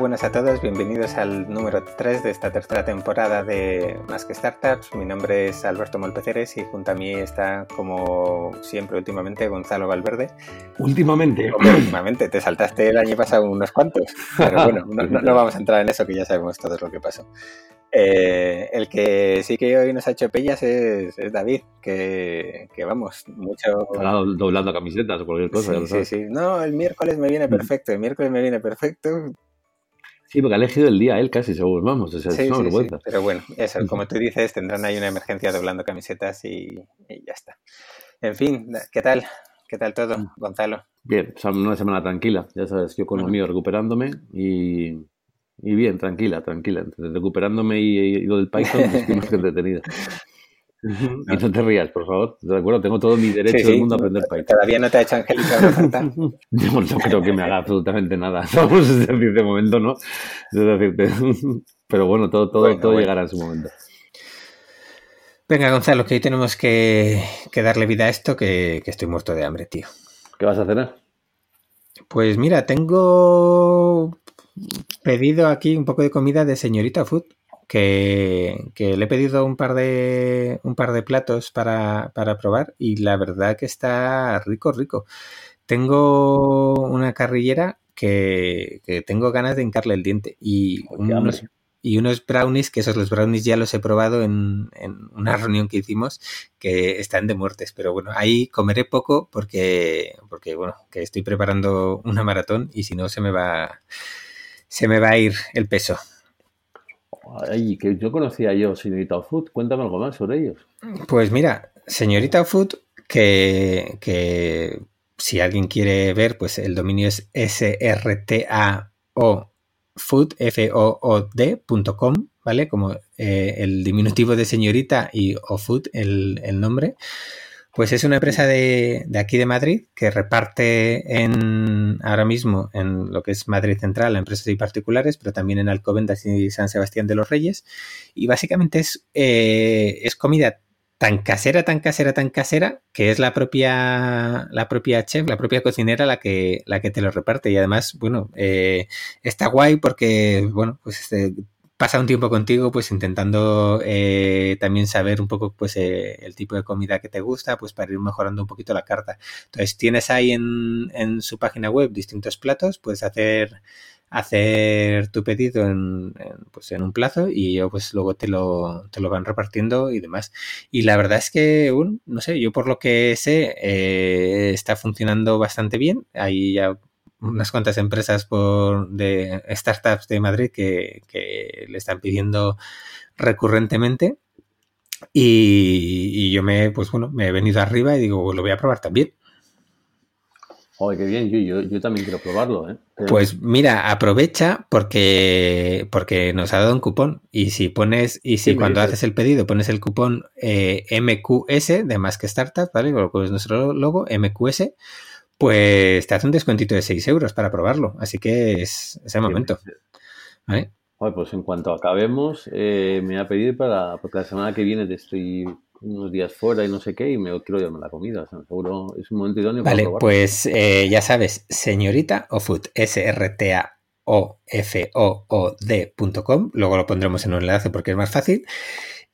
buenas a todos, bienvenidos al número 3 de esta tercera temporada de Más que Startups. Mi nombre es Alberto Molpeceres y junto a mí está, como siempre últimamente, Gonzalo Valverde. Últimamente. últimamente, te saltaste el año pasado unos cuantos, pero bueno, no, vamos a entrar en eso que ya sabemos todos lo que pasó. Eh, el que sí que hoy nos ha hecho pellas es, David, que, vamos, mucho... doblando camisetas o cualquier cosa. Sí, sí, sí. No, el miércoles me viene perfecto, el miércoles me viene perfecto. Sí, porque ha elegido el día él casi seguro, vamos, es sí, Pero bueno, eso, como tú dices, tendrán ahí una emergencia doblando camisetas y, ya está. En fin, ¿qué tal? ¿Qué tal todo, mm. Gonzalo? Bien, una semana tranquila, ya sabes, yo con lo mío recuperándome y, bien, tranquila, tranquila. Entre recuperándome y, lo del Python, estoy más que entretenida. Y no te rías, por favor. De acuerdo, tengo todo mi derecho del mundo a aprender Python. ¿Todavía no te ha hecho Angélica una falta? no, no creo que me haga absolutamente nada. Vamos a decir, de momento no. Pero bueno, todo, todo, todo llegará en su momento. Venga, Gonzalo, que hoy tenemos que, darle vida a esto, que, que, estoy muerto de hambre, tío. ¿Qué vas a cenar? Pues mira, tengo pedido aquí un poco de comida de señorita Food que, le he pedido un par de, un par de platos para, probar y la verdad que está rico, rico. Tengo una carrillera que, tengo ganas de hincarle el diente y unos, y unos brownies, que esos los brownies ya los he probado en, una reunión que hicimos, que están de muertes. Pero bueno, ahí comeré poco porque, porque bueno, que estoy preparando una maratón y si no se me va, se me va a ir el peso. Ay, que yo conocía yo Señorita Food. Cuéntame algo más sobre ellos. Pues mira, Señorita Food, que, que si alguien quiere ver, pues el dominio es srtao food, f o o d.com, ¿vale? Como eh, el diminutivo de señorita y o food, el, el nombre. Pues es una empresa de, aquí de Madrid que reparte en ahora mismo en lo que es Madrid Central a empresas y particulares, pero también en Alcobendas y San Sebastián de los Reyes. Y básicamente es, eh, es comida tan casera, tan casera, tan casera, que es la propia, la propia chef, la propia cocinera la que, la que te lo reparte. Y además, bueno, eh, está guay porque, bueno, pues este, pasa un tiempo contigo, pues intentando eh, también saber un poco, pues, eh, el tipo de comida que te gusta, pues para ir mejorando un poquito la carta. Entonces, tienes ahí en, en su página web distintos platos, puedes hacer hacer tu pedido en, pues en un plazo y yo pues luego te lo, te lo van repartiendo y demás. Y la verdad es que, bueno, no sé, yo por lo que sé eh, está funcionando bastante bien. Hay ya unas cuantas empresas por, de startups de Madrid que, le están pidiendo recurrentemente. Y, yo me, pues bueno, me he venido arriba y digo, lo voy a probar también. Joder, qué bien, yo, yo, también quiero probarlo, ¿eh? Pues mira, aprovecha porque, porque nos ha dado un cupón. Y si pones, y si cuando haces el pedido pones el cupón eh, MQS de más que startup, ¿vale? Con nuestro logo, MQS, pues te hace un descuentito de 6 euros para probarlo. Así que es, ese el momento. ¿Vale? pues en cuanto acabemos, eh, me voy a pedir para. Porque la semana que viene estoy unos días fuera y no sé qué, y me quiero llevar la comida. seguro es un momento idóneo Vale, pues eh, ya sabes, señorita o food, S-R-T-A. O F O O D.com, luego lo pondremos en un enlace porque es más fácil.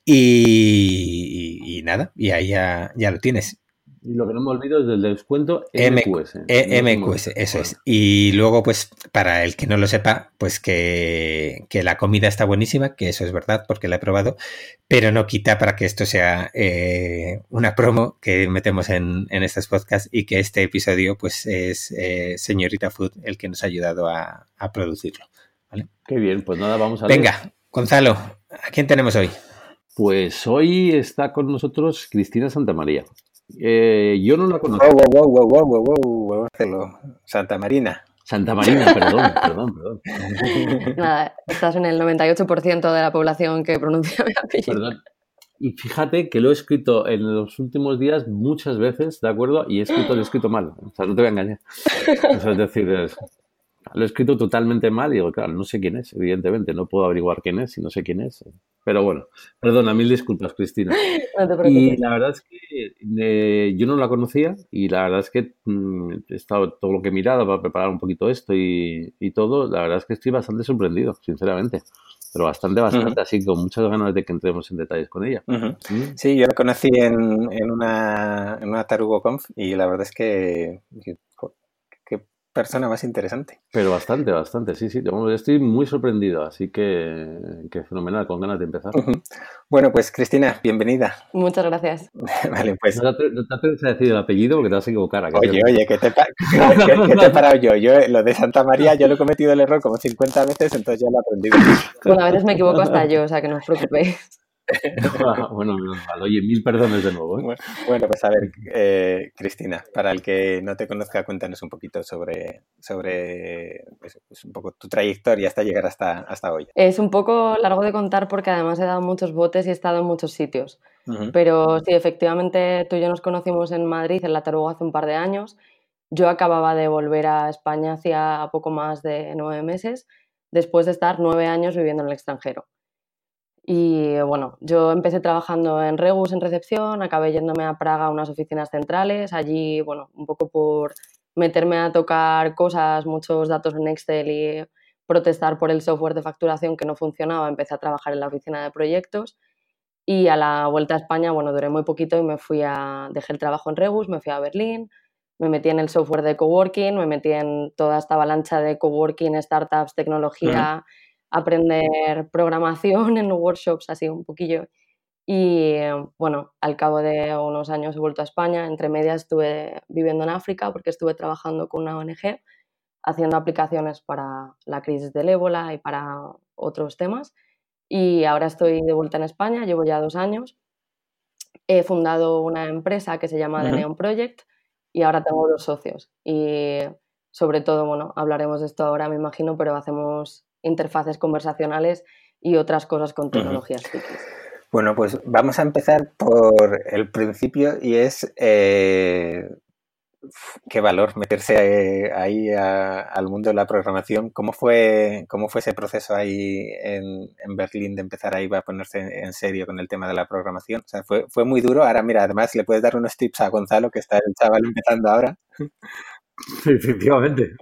Y, nada, y ahí ya, ya lo tienes. Y lo que no me olvido es del descuento MQS. E, MQS, eso es. Y luego, pues, para el que no lo sepa, pues que, la comida está buenísima, que eso es verdad, porque la he probado, pero no quita para que esto sea eh, una promo que metemos en, estos podcasts y que este episodio, pues, es eh, Señorita Food el que nos ha ayudado a, producirlo. ¿vale? Qué bien, pues nada, vamos a ver. Venga, Gonzalo, ¿a quién tenemos hoy? Pues hoy está con nosotros Cristina Santamaría. Eh, yo no la conozco. Wow, wow, wow, wow, wow, wow, Santa Marina. Santa Marina, perdón, perdón, perdón. Nada, estás en el 98% de la población que pronuncia mi apellido. Perdón. Y fíjate que lo he escrito en los últimos días muchas veces, ¿de acuerdo? Y he escrito, lo he escrito mal. O sea, no te voy a engañar. O sea, es decir, lo he escrito totalmente mal y digo, claro, no sé quién es, evidentemente, no puedo averiguar quién es si no sé quién es. Pero bueno, perdona, mil disculpas, Cristina. y la verdad es que eh, yo no la conocía y la verdad es que mm, he estado todo lo que he mirado para preparar un poquito esto y, y todo, la verdad es que estoy bastante sorprendido, sinceramente pero bastante, bastante, así con muchas ganas de que entremos en detalles con ella. Mm. Sí, yo la conocí en, en, una, en una TarugoConf y la verdad es que, persona más interesante. Pero bastante, bastante, sí, sí. Estoy muy sorprendido, así que, que fenomenal, con ganas de empezar. Bueno, pues Cristina, bienvenida. Muchas gracias. vale, pues. No te, atreves a decir el apellido porque te vas a equivocar. oye, oye, ¿qué te, he parado yo? Yo lo de Santa María, yo lo he cometido el error como 50 veces, entonces ya lo he aprendido. Bueno, a veces me equivoco hasta yo, o sea que no os preocupéis. bueno, Oye, mil perdones de nuevo. ¿eh? Bueno, pues a ver, eh, Cristina, para el que no te conozca, cuéntanos un poquito sobre, sobre pues, pues, un poco tu trayectoria hasta llegar hasta, hasta hoy. Es un poco largo de contar porque además he dado muchos botes y he estado en muchos sitios. Pero sí, efectivamente, tú y yo nos conocimos en Madrid, en la Tarugo, hace un par de años. Yo acababa de volver a España hacía poco más de nueve meses, después de estar nueve años viviendo en el extranjero. Y bueno, yo empecé trabajando en Regus en recepción, acabé yéndome a Praga a unas oficinas centrales, allí, bueno, un poco por meterme a tocar cosas, muchos datos en Excel y protestar por el software de facturación que no funcionaba, empecé a trabajar en la oficina de proyectos. Y a la vuelta a España, bueno, duré muy poquito y me fui a, dejé el trabajo en Regus, me fui a Berlín, me metí en el software de coworking, me metí en toda esta avalancha de coworking, startups, tecnología aprender programación en workshops así un poquillo. Y bueno, al cabo de unos años he vuelto a España. Entre medias estuve viviendo en África porque estuve trabajando con una ONG haciendo aplicaciones para la crisis del ébola y para otros temas. Y ahora estoy de vuelta en España, llevo ya dos años. He fundado una empresa que se llama The Neon Project y ahora tengo dos socios. Y sobre todo, bueno, hablaremos de esto ahora, me imagino, pero hacemos interfaces conversacionales y otras cosas con tecnologías Bueno, pues vamos a empezar por el principio y es eh, qué valor meterse eh, ahí al mundo de la programación. ¿Cómo fue, cómo fue ese proceso ahí en, Berlín de empezar ahí a ponerse en, serio con el tema de la programación? O sea, fue, fue muy duro. Ahora, mira, además le puedes dar unos tips a Gonzalo, que está el chaval empezando ahora. Efectivamente.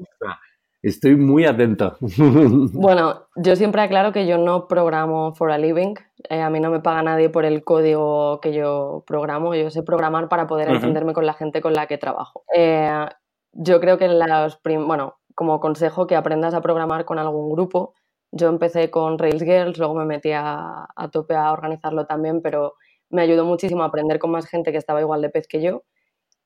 Estoy muy atenta. Bueno, yo siempre aclaro que yo no programo for a living. Eh, a mí no me paga nadie por el código que yo programo. Yo sé programar para poder entenderme con la gente con la que trabajo. Eh, yo creo que los bueno, como consejo que aprendas a programar con algún grupo. Yo empecé con Rails Girls, luego me metí a, a tope a organizarlo también, pero me ayudó muchísimo a aprender con más gente que estaba igual de pez que yo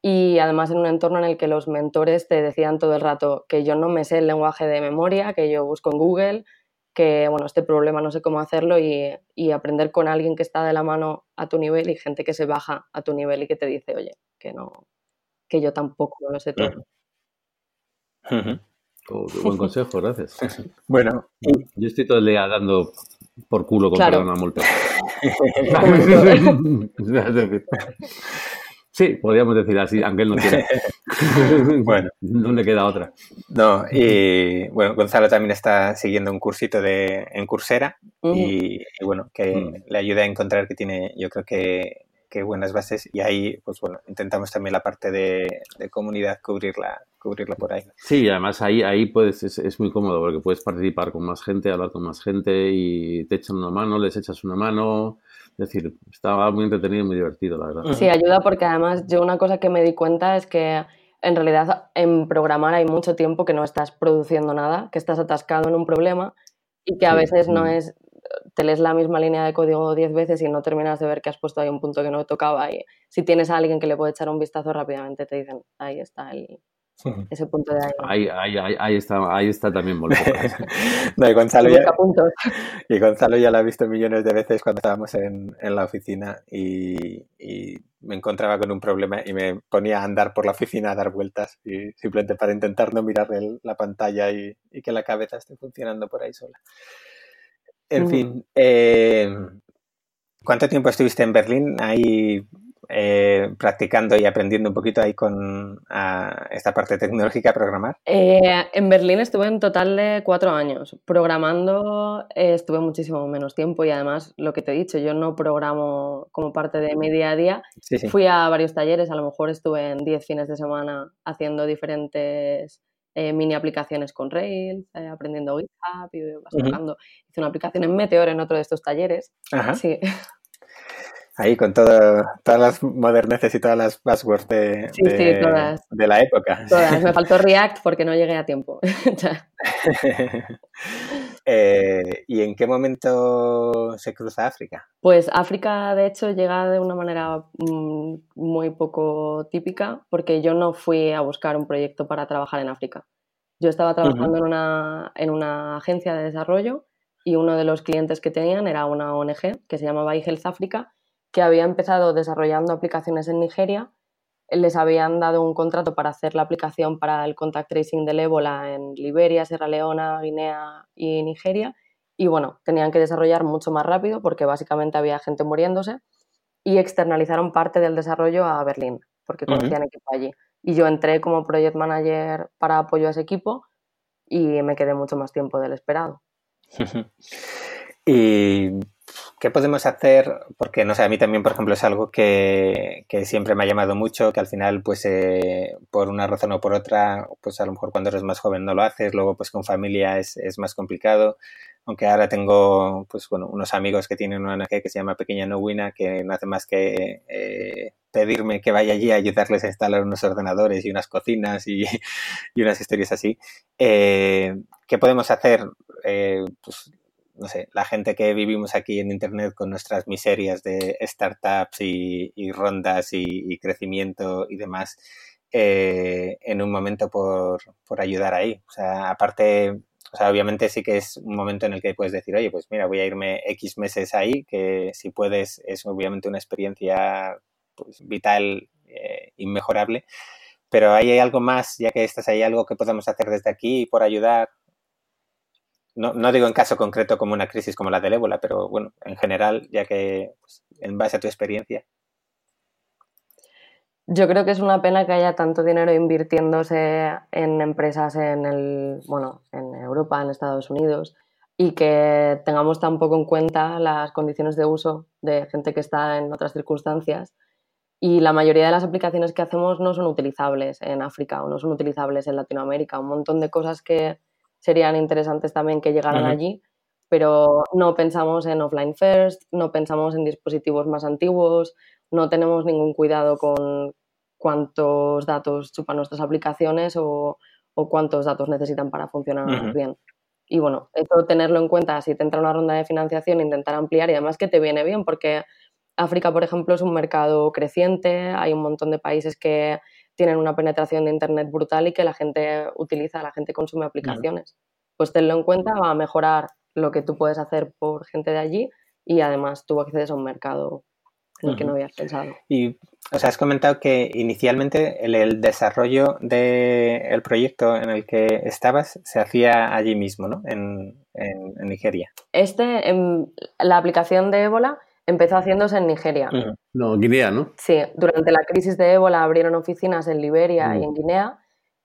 y además en un entorno en el que los mentores te decían todo el rato que yo no me sé el lenguaje de memoria, que yo busco en Google, que bueno, este problema no sé cómo hacerlo y, y, aprender con alguien que está de la mano a tu nivel y gente que se baja a tu nivel y que te dice, oye, que no, que yo tampoco lo sé todo. Oh, buen consejo, gracias. bueno, yo estoy todo el día dando por culo con claro. una multa. Sí, podríamos decir así, aunque él no quiera. bueno, no le queda otra. No, y bueno, Gonzalo también está siguiendo un cursito de, en Coursera y, bueno, que mm. le ayuda a encontrar que tiene, yo creo que, buenas bases y ahí, pues bueno, intentamos también la parte de, comunidad cubrirla, cubrirla por ahí. Sí, además ahí, ahí puedes, es, es, muy cómodo porque puedes participar con más gente, hablar con más gente y te echan una mano, les echas una mano es decir, estaba muy entretenido y muy divertido, la verdad. Sí, ayuda porque además yo una cosa que me di cuenta es que en realidad en programar hay mucho tiempo que no estás produciendo nada, que estás atascado en un problema y que a veces no es, te lees la misma línea de código diez veces y no terminas de ver que has puesto ahí un punto que no tocaba y si tienes a alguien que le puede echar un vistazo rápidamente te dicen, ahí está el, ese punto de ahí. Ahí, ahí, ahí está, ahí está también no, y, Gonzalo ya, y Gonzalo ya lo ha visto millones de veces cuando estábamos en, en la oficina y, y, me encontraba con un problema y me ponía a andar por la oficina a dar vueltas y simplemente para intentar no mirar la pantalla y, y, que la cabeza esté funcionando por ahí sola. En fin, eh, ¿cuánto tiempo estuviste en Berlín? Ahí eh, practicando y aprendiendo un poquito ahí con esta parte tecnológica, programar? Eh, en Berlín estuve en total de cuatro años. Programando eh, estuve muchísimo menos tiempo y además, lo que te he dicho, yo no programo como parte de mi día a día. Fui a varios talleres, a lo mejor estuve en diez fines de semana haciendo diferentes mini aplicaciones con Rails, aprendiendo GitHub y Hice una aplicación en Meteor en otro de estos talleres. Ajá. Sí. Ahí con todo, todas las moderneces y todas las passwords de, de, la época. Todas. Me faltó React porque no llegué a tiempo. Eh, ¿Y en qué momento se cruza África? Pues África, de hecho, llega de una manera mm, muy poco típica porque yo no fui a buscar un proyecto para trabajar en África. Yo estaba trabajando en, una, en una agencia de desarrollo y uno de los clientes que tenían era una ONG que se llamaba iHealth África que había empezado desarrollando aplicaciones en Nigeria. Les habían dado un contrato para hacer la aplicación para el contact tracing del ébola en Liberia, Sierra Leona, Guinea y Nigeria. Y bueno, tenían que desarrollar mucho más rápido porque básicamente había gente muriéndose y externalizaron parte del desarrollo a Berlín porque conocían equipo allí. Y yo entré como project manager para apoyo a ese equipo y me quedé mucho más tiempo del esperado. y ¿Qué podemos hacer? Porque, no sé, a mí también, por ejemplo, es algo que, siempre me ha llamado mucho, que al final, pues, eh, por una razón o por otra, pues a lo mejor cuando eres más joven no lo haces, luego, pues, con familia es, más complicado. Aunque ahora tengo, pues, bueno, unos amigos que tienen una que se llama Pequeña Nowina, que no hace más que eh, pedirme que vaya allí a ayudarles a instalar unos ordenadores y unas cocinas y, unas historias así. Eh, ¿Qué podemos hacer? pues no sé, la gente que vivimos aquí en Internet con nuestras miserias de startups y, rondas y, crecimiento y demás, eh, en un momento por, ayudar ahí. O sea, aparte, o sea, obviamente sí que es un momento en el que puedes decir, oye, pues mira, voy a irme X meses ahí, que si puedes es obviamente una experiencia pues, vital, eh, inmejorable. Pero ¿hay algo más, ya que estás ahí, algo que podemos hacer desde aquí por ayudar? No, digo en caso concreto como una crisis como la del ébola, pero bueno, en general, ya que pues, en base a tu experiencia. Yo creo que es una pena que haya tanto dinero invirtiéndose en empresas en el, bueno, en Europa, en Estados Unidos, y que tengamos tan poco en cuenta las condiciones de uso de gente que está en otras circunstancias. Y la mayoría de las aplicaciones que hacemos no son utilizables en África o no son utilizables en Latinoamérica. Un montón de cosas que serían interesantes también que llegaran allí, pero no pensamos en offline first, no pensamos en dispositivos más antiguos, no tenemos ningún cuidado con cuántos datos chupan nuestras aplicaciones o, cuántos datos necesitan para funcionar bien. Y bueno, eso tenerlo en cuenta si te entra una ronda de financiación, intentar ampliar y además que te viene bien porque África, por ejemplo, es un mercado creciente, hay un montón de países que tienen una penetración de Internet brutal y que la gente utiliza, la gente consume aplicaciones. Pues tenlo en cuenta, va a mejorar lo que tú puedes hacer por gente de allí y además tú accedes a un mercado en el que no habías pensado. Y, o sea, has comentado que inicialmente el, desarrollo del proyecto en el que estabas se hacía allí mismo, ¿no? En, Nigeria. Este, en, la aplicación de Ébola empezó haciéndose en Nigeria. No, Guinea, ¿no? Sí, durante la crisis de ébola abrieron oficinas en Liberia y en Guinea.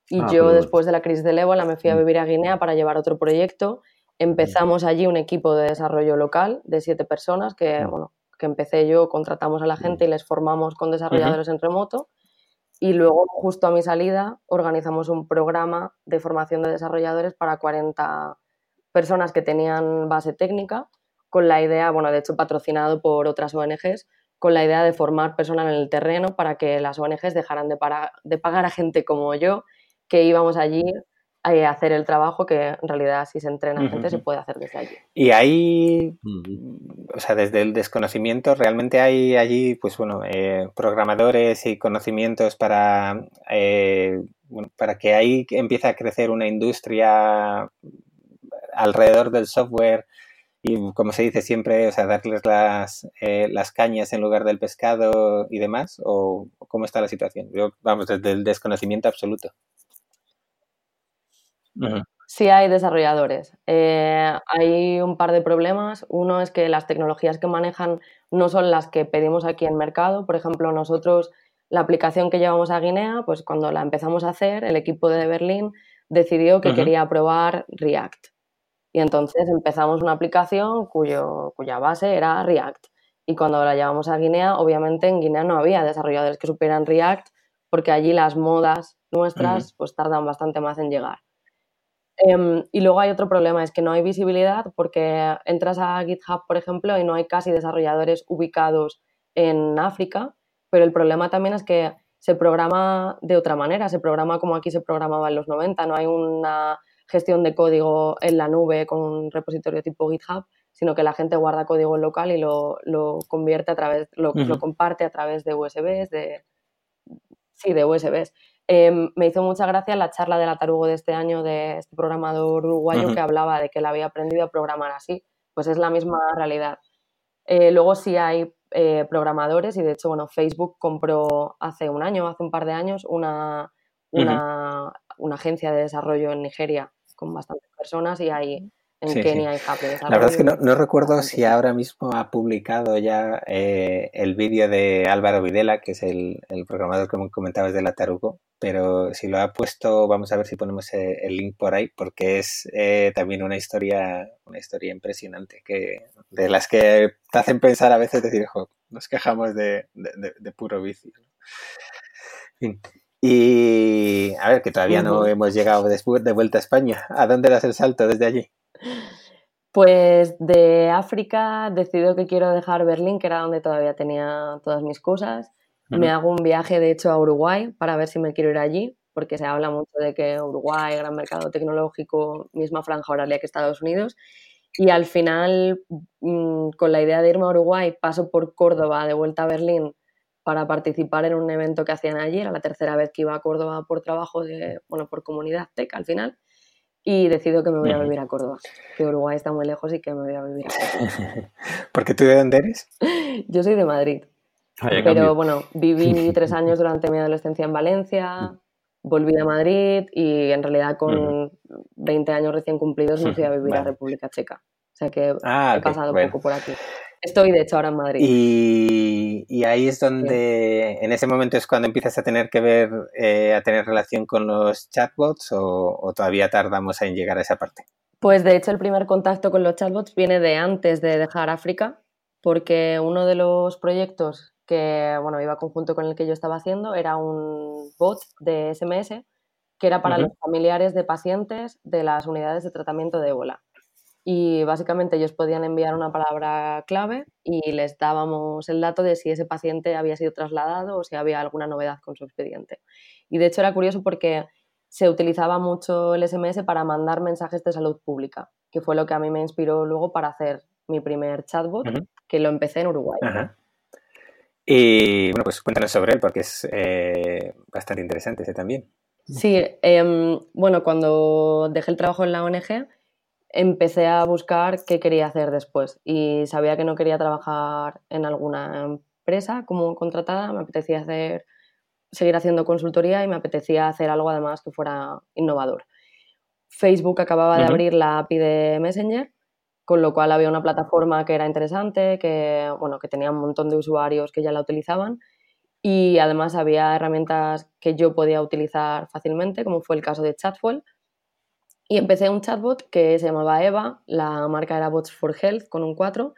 Y ah, yo, después de la crisis del ébola, me fui a vivir a Guinea para llevar otro proyecto. Empezamos allí un equipo de desarrollo local de siete personas que, bueno, que empecé yo, contratamos a la gente y les formamos con desarrolladores en remoto. Y luego, justo a mi salida, organizamos un programa de formación de desarrolladores para 40 personas que tenían base técnica con la idea, bueno, de hecho patrocinado por otras ONGs, con la idea de formar personas en el terreno para que las ONGs dejaran de, de pagar a gente como yo, que íbamos allí a hacer el trabajo que en realidad si se entrena gente se puede hacer desde allí. Y hay, o sea, desde el desconocimiento, realmente hay allí, pues bueno, eh, programadores y conocimientos para, eh, para que ahí empiece a crecer una industria alrededor del software y como se dice siempre, o sea, darles las, eh, las cañas en lugar del pescado y demás, o, cómo está la situación. Yo, vamos, desde el desconocimiento absoluto. Sí hay desarrolladores. Eh, hay un par de problemas. Uno es que las tecnologías que manejan no son las que pedimos aquí en mercado. Por ejemplo, nosotros, la aplicación que llevamos a Guinea, pues cuando la empezamos a hacer, el equipo de Berlín decidió que quería probar React. Y entonces empezamos una aplicación cuyo, cuya base era React. Y cuando la llevamos a Guinea, obviamente en Guinea no había desarrolladores que supieran React, porque allí las modas nuestras pues tardan bastante más en llegar. Em, y luego hay otro problema, es que no hay visibilidad porque entras a GitHub, por ejemplo, y no hay casi desarrolladores ubicados en África, pero el problema también es que se programa de otra manera, se programa como aquí se programaba en los 90, no hay una gestión de código en la nube con un repositorio tipo GitHub, sino que la gente guarda código local y lo, convierte a través, lo, lo, comparte a través de USBs, de, sí, de USBs. Em, me hizo mucha gracia la charla de la Tarugo de este año de este programador uruguayo que hablaba de que él había aprendido a programar así. Pues es la misma realidad. Eh, luego sí hay eh, programadores y de hecho, bueno, Facebook compró hace un año, hace un par de años, una, una, una agencia de desarrollo en Nigeria con bastantes personas y hay en Kenia y Japón. La verdad es que no, recuerdo si ahora mismo ha publicado ya eh, el vídeo de Álvaro Videla, que es el, programador que comentabas de la Tarugo, pero si lo ha puesto, vamos a ver si ponemos eh, el link por ahí, porque es eh, también una historia, una historia impresionante, que de las que te hacen pensar a veces decir, nos quejamos de, puro vicio. Y a ver, que todavía no hemos llegado después de vuelta a España. ¿A dónde das el salto desde allí? Pues de África decido que quiero dejar Berlín, que era donde todavía tenía todas mis cosas. Me hago un viaje, de hecho, a Uruguay para ver si me quiero ir allí, porque se habla mucho de que Uruguay, gran mercado tecnológico, misma franja horaria que Estados Unidos. Y al final, mm, con la idea de irme a Uruguay, paso por Córdoba de vuelta a Berlín para participar en un evento que hacían allí. Era la tercera vez que iba a Córdoba por trabajo, de, bueno, por comunidad tech al final y decido que me voy a vivir a Córdoba, que Uruguay está muy lejos y que me voy a vivir a Córdoba. ¿Porque tú de dónde eres? Yo soy de Madrid. Ah, pero bueno, viví tres años durante mi adolescencia en Valencia, volví a Madrid y en realidad con 20 años recién cumplidos me fui a vivir a República Checa. O sea que ah, he pasado poco por aquí. Estoy, de hecho, ahora en Madrid. Y, ahí es donde, en ese momento es cuando empiezas a tener que ver, eh, a tener relación con los chatbots o, todavía tardamos en llegar a esa parte. Pues de hecho el primer contacto con los chatbots viene de antes de dejar África, porque uno de los proyectos que bueno, iba conjunto con el que yo estaba haciendo era un bot de SMS que era para los familiares de pacientes de las unidades de tratamiento de ébola y básicamente ellos podían enviar una palabra clave y les dábamos el dato de si ese paciente había sido trasladado o si había alguna novedad con su expediente. Y de hecho era curioso porque se utilizaba mucho el SMS para mandar mensajes de salud pública, que fue lo que a mí me inspiró luego para hacer mi primer chatbot, que lo empecé en Uruguay. Y bueno, pues cuéntanos sobre él porque es eh, bastante interesante ese también. Sí, em, bueno, cuando dejé el trabajo en la ONG, empecé a buscar qué quería hacer después y sabía que no quería trabajar en alguna empresa como contratada, me apetecía hacer, seguir haciendo consultoría y me apetecía hacer algo además que fuera innovador. Facebook acababa de abrir la API de Messenger, con lo cual había una plataforma que era interesante, que, bueno, que tenía un montón de usuarios que ya la utilizaban y además había herramientas que yo podía utilizar fácilmente, como fue el caso de Chatfuel, y empecé un chatbot que se llamaba Eva, la marca era Bots for Health con un 4,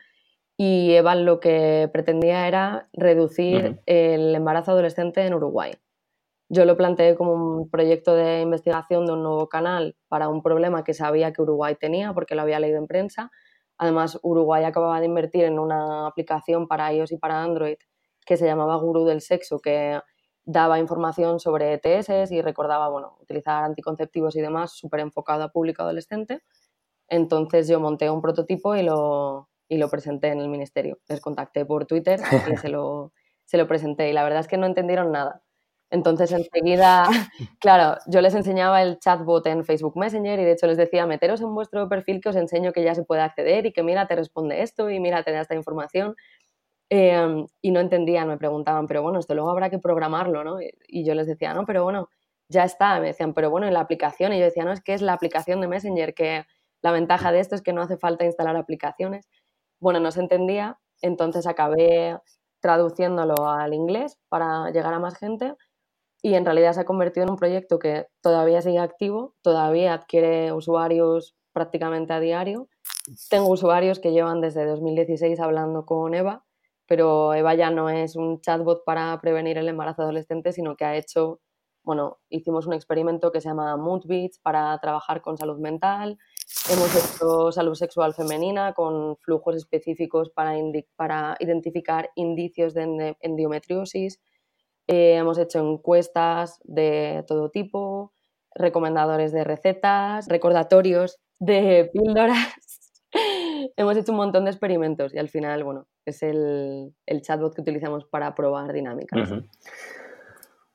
y Eva lo que pretendía era reducir el embarazo adolescente en Uruguay. Yo lo planteé como un proyecto de investigación de un nuevo canal para un problema que sabía que Uruguay tenía porque lo había leído en prensa. Además, Uruguay acababa de invertir en una aplicación para iOS y para Android que se llamaba Gurú del Sexo, que daba información sobre ETS y recordaba, bueno, utilizar anticonceptivos y demás súper enfocado a público adolescente. Entonces yo monté un prototipo y lo, y lo presenté en el ministerio. Les contacté por Twitter y se lo, se lo presenté y la verdad es que no entendieron nada. Entonces enseguida, claro, yo les enseñaba el chatbot en Facebook Messenger y de hecho les decía, meteros en vuestro perfil que os enseño que ya se puede acceder y que mira, te responde esto y mira, te da esta información. Em, y no entendían, me preguntaban, pero bueno, esto luego habrá que programarlo, ¿no? Y yo les decía, no, pero bueno, ya está. Me decían, pero bueno, en la aplicación. Y yo decía, no, es que es la aplicación de Messenger, que la ventaja de esto es que no hace falta instalar aplicaciones. Bueno, no se entendía, entonces acabé traduciéndolo al inglés para llegar a más gente y en realidad se ha convertido en un proyecto que todavía sigue activo, todavía adquiere usuarios prácticamente a diario. Tengo usuarios que llevan desde 2016 hablando con Eva, pero Eva ya no es un chatbot para prevenir el embarazo adolescente, sino que ha hecho, bueno, hicimos un experimento que se llama Moodbeats para trabajar con salud mental, hemos hecho salud sexual femenina con flujos específicos para, identificar indicios de endometriosis, eh, hemos hecho encuestas de todo tipo, recomendadores de recetas, recordatorios de píldoras. hemos hecho un montón de experimentos y al final, bueno, es el, chatbot que utilizamos para probar dinámicas.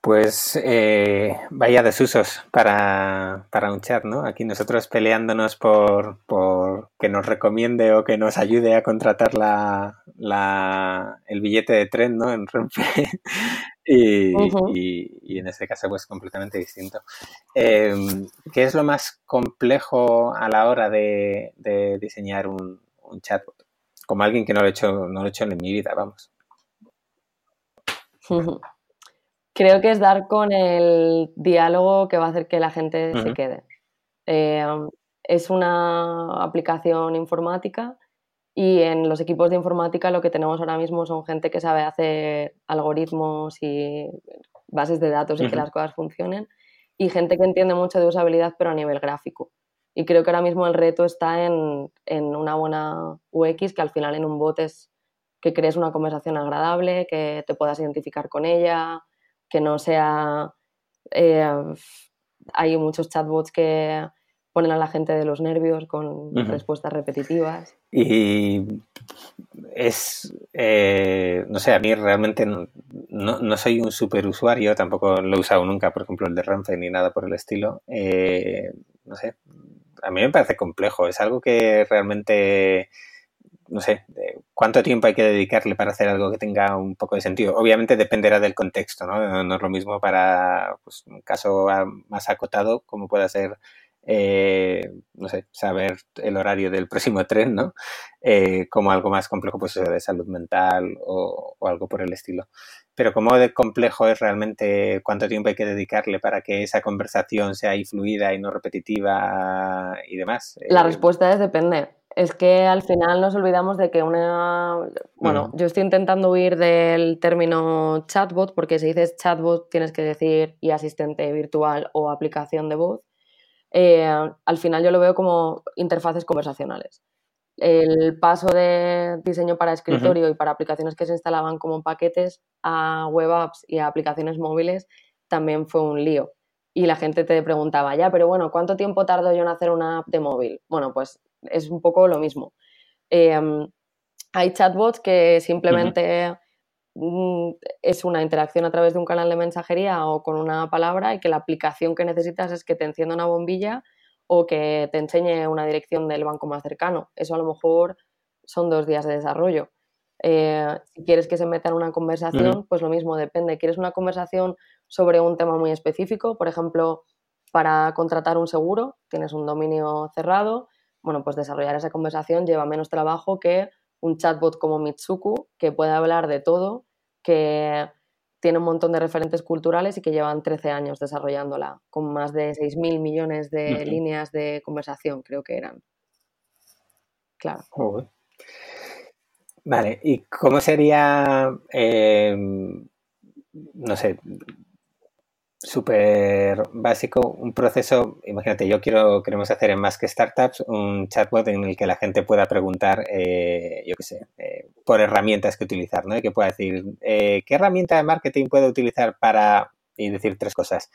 Pues eh, vaya desusos para, para un chat, ¿no? Aquí nosotros peleándonos por, por, que nos recomiende o que nos ayude a contratar la, la, el billete de tren, ¿no? En Renfe. y, y, en este caso, pues completamente distinto. Em, ¿Qué es lo más complejo a la hora de, de diseñar un, un, chatbot? Como alguien que no lo he hecho, no lo he hecho en mi vida, vamos. Creo que es dar con el diálogo que va a hacer que la gente se quede. Eh, es una aplicación informática y en los equipos de informática lo que tenemos ahora mismo son gente que sabe hacer algoritmos y bases de datos y que las cosas funcionen y gente que entiende mucho de usabilidad pero a nivel gráfico. Y creo que ahora mismo el reto está en, en una buena UX que al final en un bot es que crees una conversación agradable, que te puedas identificar con ella, que no sea... Eh, hay muchos chatbots que ponen a la gente de los nervios con respuestas repetitivas. Y es, eh, no sé, a mí realmente no, no, soy un super usuario, tampoco lo he usado nunca, por ejemplo, el de Ramsey ni nada por el estilo. Eh, no sé, a mí me parece complejo, es algo que realmente no sé, cuánto tiempo hay que dedicarle para hacer algo que tenga un poco de sentido. Obviamente dependerá del contexto, ¿no? No es lo mismo para pues, un caso más acotado como pueda ser, eh, no sé, saber el horario del próximo tren, ¿no? Eh, como algo más complejo, pues de salud mental o, algo por el estilo. Pero como de complejo es realmente cuánto tiempo hay que dedicarle para que esa conversación sea fluida y no repetitiva y demás. La eh, respuesta es depende es que al final nos olvidamos de que una... Bueno, yo estoy intentando huir del término chatbot porque si dices chatbot tienes que decir y asistente virtual o aplicación de voz. Eh, al final yo lo veo como interfaces conversacionales. El paso de diseño para escritorio y para aplicaciones que se instalaban como paquetes a web apps y a aplicaciones móviles también fue un lío. Y la gente te preguntaba, ya, pero bueno, ¿cuánto tiempo tardo yo en hacer una app de móvil? Bueno, pues es un poco lo mismo. Em, hay chatbots que simplemente es una interacción a través de un canal de mensajería o con una palabra y que la aplicación que necesitas es que te encienda una bombilla o que te enseñe una dirección del banco más cercano. Eso a lo mejor son dos días de desarrollo. Eh, si quieres que se meta en una conversación, pues lo mismo depende. ¿Quieres una conversación sobre un tema muy específico? Por ejemplo, para contratar un seguro, tienes un dominio cerrado, bueno, pues desarrollar esa conversación lleva menos trabajo que un chatbot como Mitsuku, que puede hablar de todo, que tiene un montón de referentes culturales y que llevan 13 años desarrollándola, con más de 6.000 millones de líneas de conversación, creo que eran. Claro. Vale, ¿y cómo sería, eh, no sé, súper básico, un proceso, imagínate, yo quiero, queremos hacer en más que startups un chatbot en el que la gente pueda preguntar, eh, yo qué sé, eh, por herramientas que utilizar, ¿no? Y que pueda decir, eh, ¿qué herramienta de marketing puedo utilizar para, y decir tres cosas.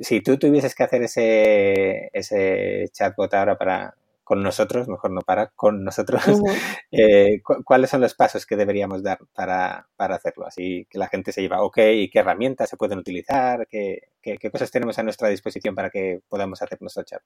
si tú tuvieses que hacer ese, ese chatbot ahora para con nosotros, mejor no para, con nosotros, eh, cuáles son los pasos que deberíamos dar para, hacerlo. Así que la gente se lleva, ok, qué herramientas se pueden utilizar, qué, qué, cosas tenemos a nuestra disposición para que podamos hacer nuestro chat.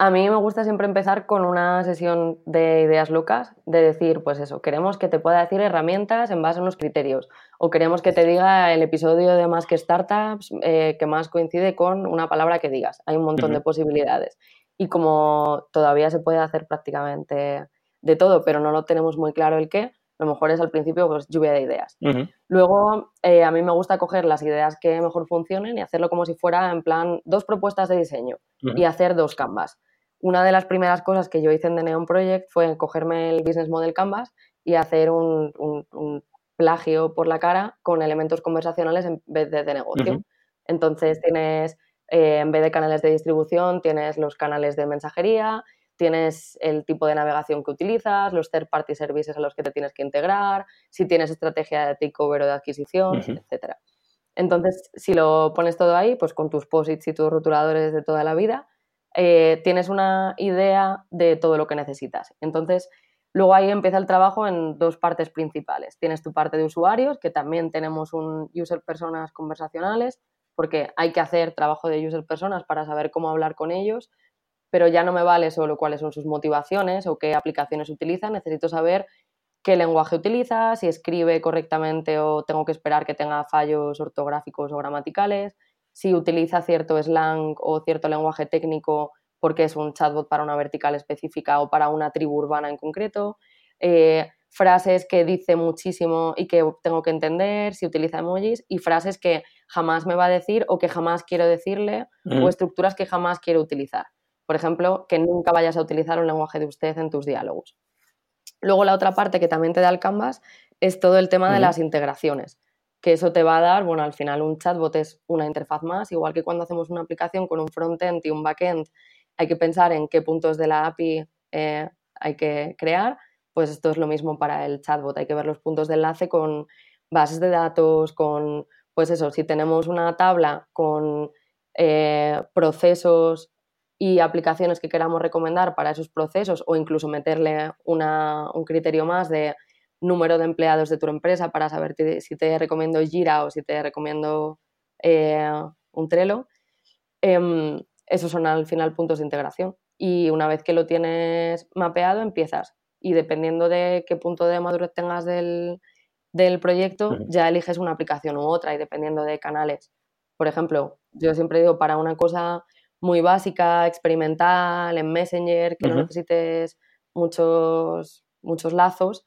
A mí me gusta siempre empezar con una sesión de ideas locas, de decir, pues eso, queremos que te pueda decir herramientas en base a unos criterios, o queremos que te diga el episodio de Más que Startups eh, que más coincide con una palabra que digas. Hay un montón de posibilidades. Y como todavía se puede hacer prácticamente de todo, pero no lo tenemos muy claro el qué, lo mejor es al principio pues lluvia de ideas. Luego, eh, a mí me gusta coger las ideas que mejor funcionen y hacerlo como si fuera en plan dos propuestas de diseño y hacer dos canvas una de las primeras cosas que yo hice en The Neon Project fue cogerme el Business Model Canvas y hacer un, plagio por la cara con elementos conversacionales en vez de de negocio. Entonces tienes, eh, en vez de canales de distribución, tienes los canales de mensajería, tienes el tipo de navegación que utilizas, los third party services a los que te tienes que integrar, si tienes estrategia de takeover o de adquisición, etc. Entonces, si lo pones todo ahí, pues con tus posits y tus rotuladores de toda la vida, eh, tienes una idea de todo lo que necesitas. Entonces, luego ahí empieza el trabajo en dos partes principales. Tienes tu parte de usuarios, que también tenemos un user personas conversacionales, porque hay que hacer trabajo de user personas para saber cómo hablar con ellos, pero ya no me vale solo cuáles son sus motivaciones o qué aplicaciones utilizan, necesito saber qué lenguaje utiliza, si escribe correctamente o tengo que esperar que tenga fallos ortográficos o gramaticales, si utiliza cierto slang o cierto lenguaje técnico porque es un chatbot para una vertical específica o para una tribu urbana en concreto, eh, frases que dice muchísimo y que tengo que entender, si utiliza emojis, y frases que jamás me va a decir o que jamás quiero decirle, o estructuras que jamás quiero utilizar. Por ejemplo, que nunca vayas a utilizar un lenguaje de usted en tus diálogos. Luego la otra parte que también te da el Canvas es todo el tema de las integraciones que eso te va a dar, bueno, al final un chatbot es una interfaz más, igual que cuando hacemos una aplicación con un frontend y un backend, hay que pensar en qué puntos de la API eh, hay que crear, pues esto es lo mismo para el chatbot, hay que ver los puntos de enlace con bases de datos, con, pues eso, si tenemos una tabla con eh, procesos y aplicaciones que queramos recomendar para esos procesos o incluso meterle un criterio más de número de empleados de tu empresa para saber si te recomiendo Jira o si te recomiendo eh, un Trello. Em, esos son al final puntos de integración. Y una vez que lo tienes mapeado, empiezas. Y dependiendo de qué punto de madurez tengas del, proyecto, ya eliges una aplicación u otra y dependiendo de canales. Por ejemplo, yo siempre digo para una cosa muy básica, experimental, en Messenger, que no necesites muchos, muchos lazos,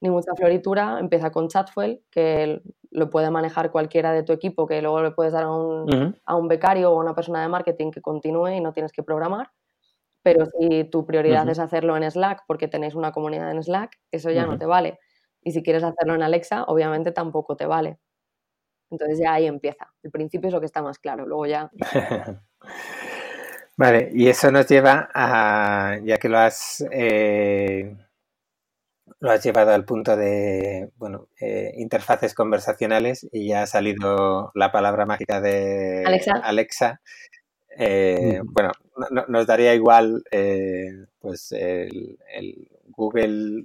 ni mucha floritura, empieza con Chatfuel, que lo puede manejar cualquiera de tu equipo, que luego le puedes dar a un, a un becario o a una persona de marketing que continúe y no tienes que programar. Pero si tu prioridad es hacerlo en Slack porque tenéis una comunidad en Slack, eso ya no te vale. Y si quieres hacerlo en Alexa, obviamente tampoco te vale. Entonces ya ahí empieza. El principio es lo que está más claro, luego ya... vale, y eso nos lleva a, ya que lo has... Eh lo has llevado al punto de, bueno, eh, interfaces conversacionales y ya ha salido la palabra mágica de Alexa. Eh, bueno, nos daría igual, eh, pues, el, Google,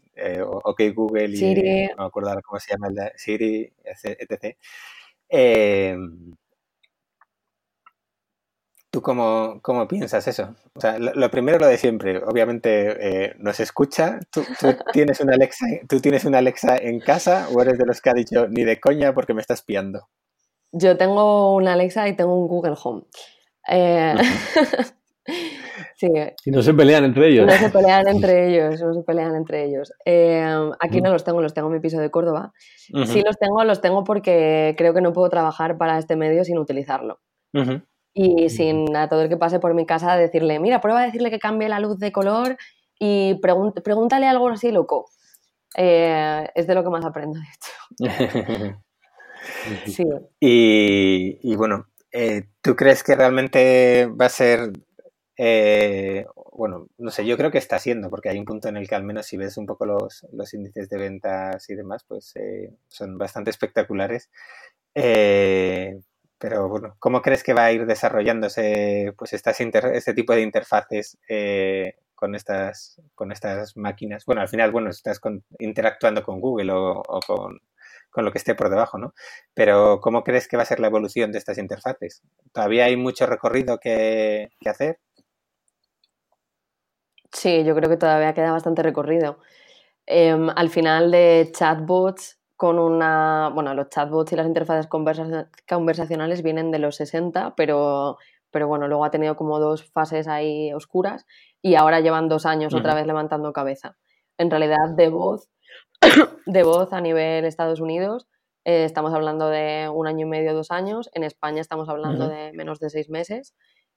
OK Google y Siri. no me acuerdo cómo se llama el de Siri, etc. ¿Tú cómo, cómo, piensas eso? O sea, lo, primero lo de siempre, obviamente eh, nos escucha. ¿Tú, tienes una Alexa, ¿Tú tienes una Alexa en casa o eres de los que ha dicho ni de coña porque me estás piando? Yo tengo una Alexa y tengo un Google Home. Eh, sí. Y no se pelean entre ellos. No se pelean entre ellos, no se pelean entre ellos. Eh, aquí no los tengo, los tengo en mi piso de Córdoba. Sí los tengo, los tengo porque creo que no puedo trabajar para este medio sin utilizarlo y sin a todo el que pase por mi casa decirle, mira, prueba a decirle que cambie la luz de color y pregúntale algo así loco. Eh, es de lo que más aprendo, de hecho. sí. Y, bueno, eh, ¿tú crees que realmente va a ser, eh, bueno, no sé, yo creo que está siendo, porque hay un punto en el que al menos si ves un poco los, los índices de ventas y demás, pues son bastante espectaculares. Pero bueno, ¿cómo crees que va a ir desarrollándose pues este tipo de interfaces eh, con estas con estas máquinas? Bueno, al final, bueno, estás interactuando con Google o, con, lo que esté por debajo, ¿no? Pero ¿cómo crees que va a ser la evolución de estas interfaces? ¿Todavía hay mucho recorrido que, hacer? Sí, yo creo que todavía queda bastante recorrido. Em, al final de chatbots con una... Bueno, los chatbots y las interfaces conversacionales vienen de los 60, pero, pero bueno, luego ha tenido como dos fases ahí oscuras y ahora llevan dos años otra vez levantando cabeza. En realidad, de voz, de voz a nivel Estados Unidos, eh, estamos hablando de un año y medio, dos años. En España estamos hablando de menos de seis meses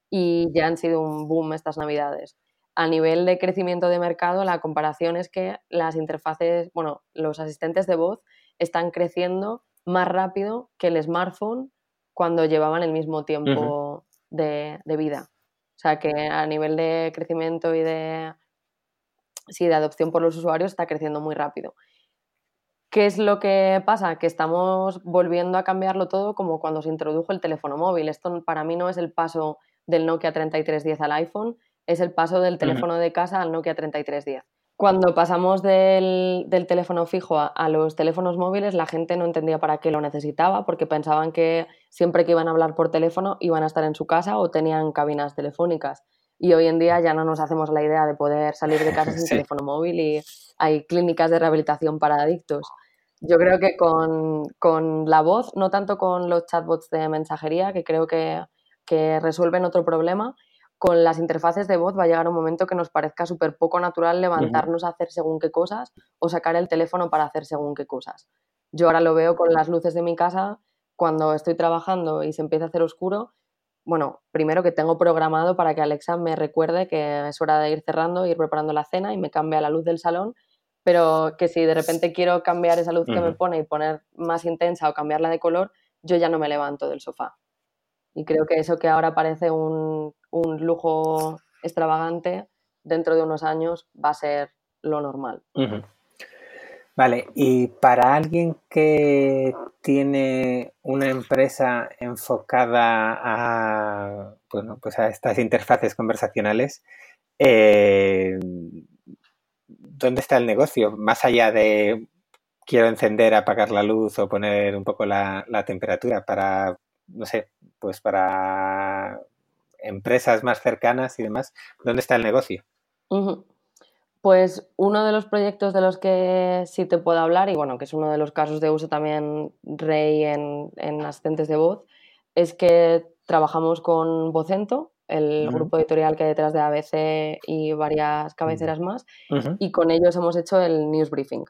y ya han sido un boom estas navidades. A nivel de crecimiento de mercado, la comparación es que las interfaces, bueno, los asistentes de voz están creciendo más rápido que el smartphone cuando llevaban el mismo tiempo de, vida. O sea que a nivel de crecimiento y de, sí, de adopción por los usuarios está creciendo muy rápido. ¿Qué es lo que pasa? Que estamos volviendo a cambiarlo todo como cuando se introdujo el teléfono móvil. Esto para mí no es el paso del Nokia 3310 al iPhone, es el paso del teléfono de casa al Nokia 3310. Cuando pasamos del, teléfono fijo a, los teléfonos móviles, la gente no entendía para qué lo necesitaba, porque pensaban que siempre que iban a hablar por teléfono iban a estar en su casa o tenían cabinas telefónicas. Y hoy en día ya no nos hacemos la idea de poder salir de casa sin teléfono móvil y hay clínicas de rehabilitación para adictos. Yo creo que con, la voz, no tanto con los chatbots de mensajería, que creo que, que resuelven otro problema, con las interfaces de voz va a llegar un momento que nos parezca súper poco natural levantarnos a hacer según qué cosas o sacar el teléfono para hacer según qué cosas. Yo ahora lo veo con las luces de mi casa, cuando estoy trabajando y se empieza a hacer oscuro, bueno, primero que tengo programado para que Alexa me recuerde que es hora de ir cerrando, ir preparando la cena y me cambia la luz del salón, pero que si de repente quiero cambiar esa luz que me pone y poner más intensa o cambiarla de color, yo ya no me levanto del sofá. Y creo que eso que ahora parece un, un lujo extravagante, dentro de unos años va a ser lo normal. Vale, y para alguien que tiene una empresa enfocada a, bueno, pues a estas interfaces conversacionales, eh, ¿dónde está el negocio? Más allá de quiero encender, apagar la luz o poner un poco la, la temperatura para, no sé, pues para empresas más cercanas y demás, ¿dónde está el negocio? Pues uno de los proyectos de los que sí te puedo hablar, y bueno, que es uno de los casos de uso también rey en, asistentes de voz, es que trabajamos con Vocento, el grupo editorial que hay detrás de ABC y varias cabeceras más, y con ellos hemos hecho el News Briefing.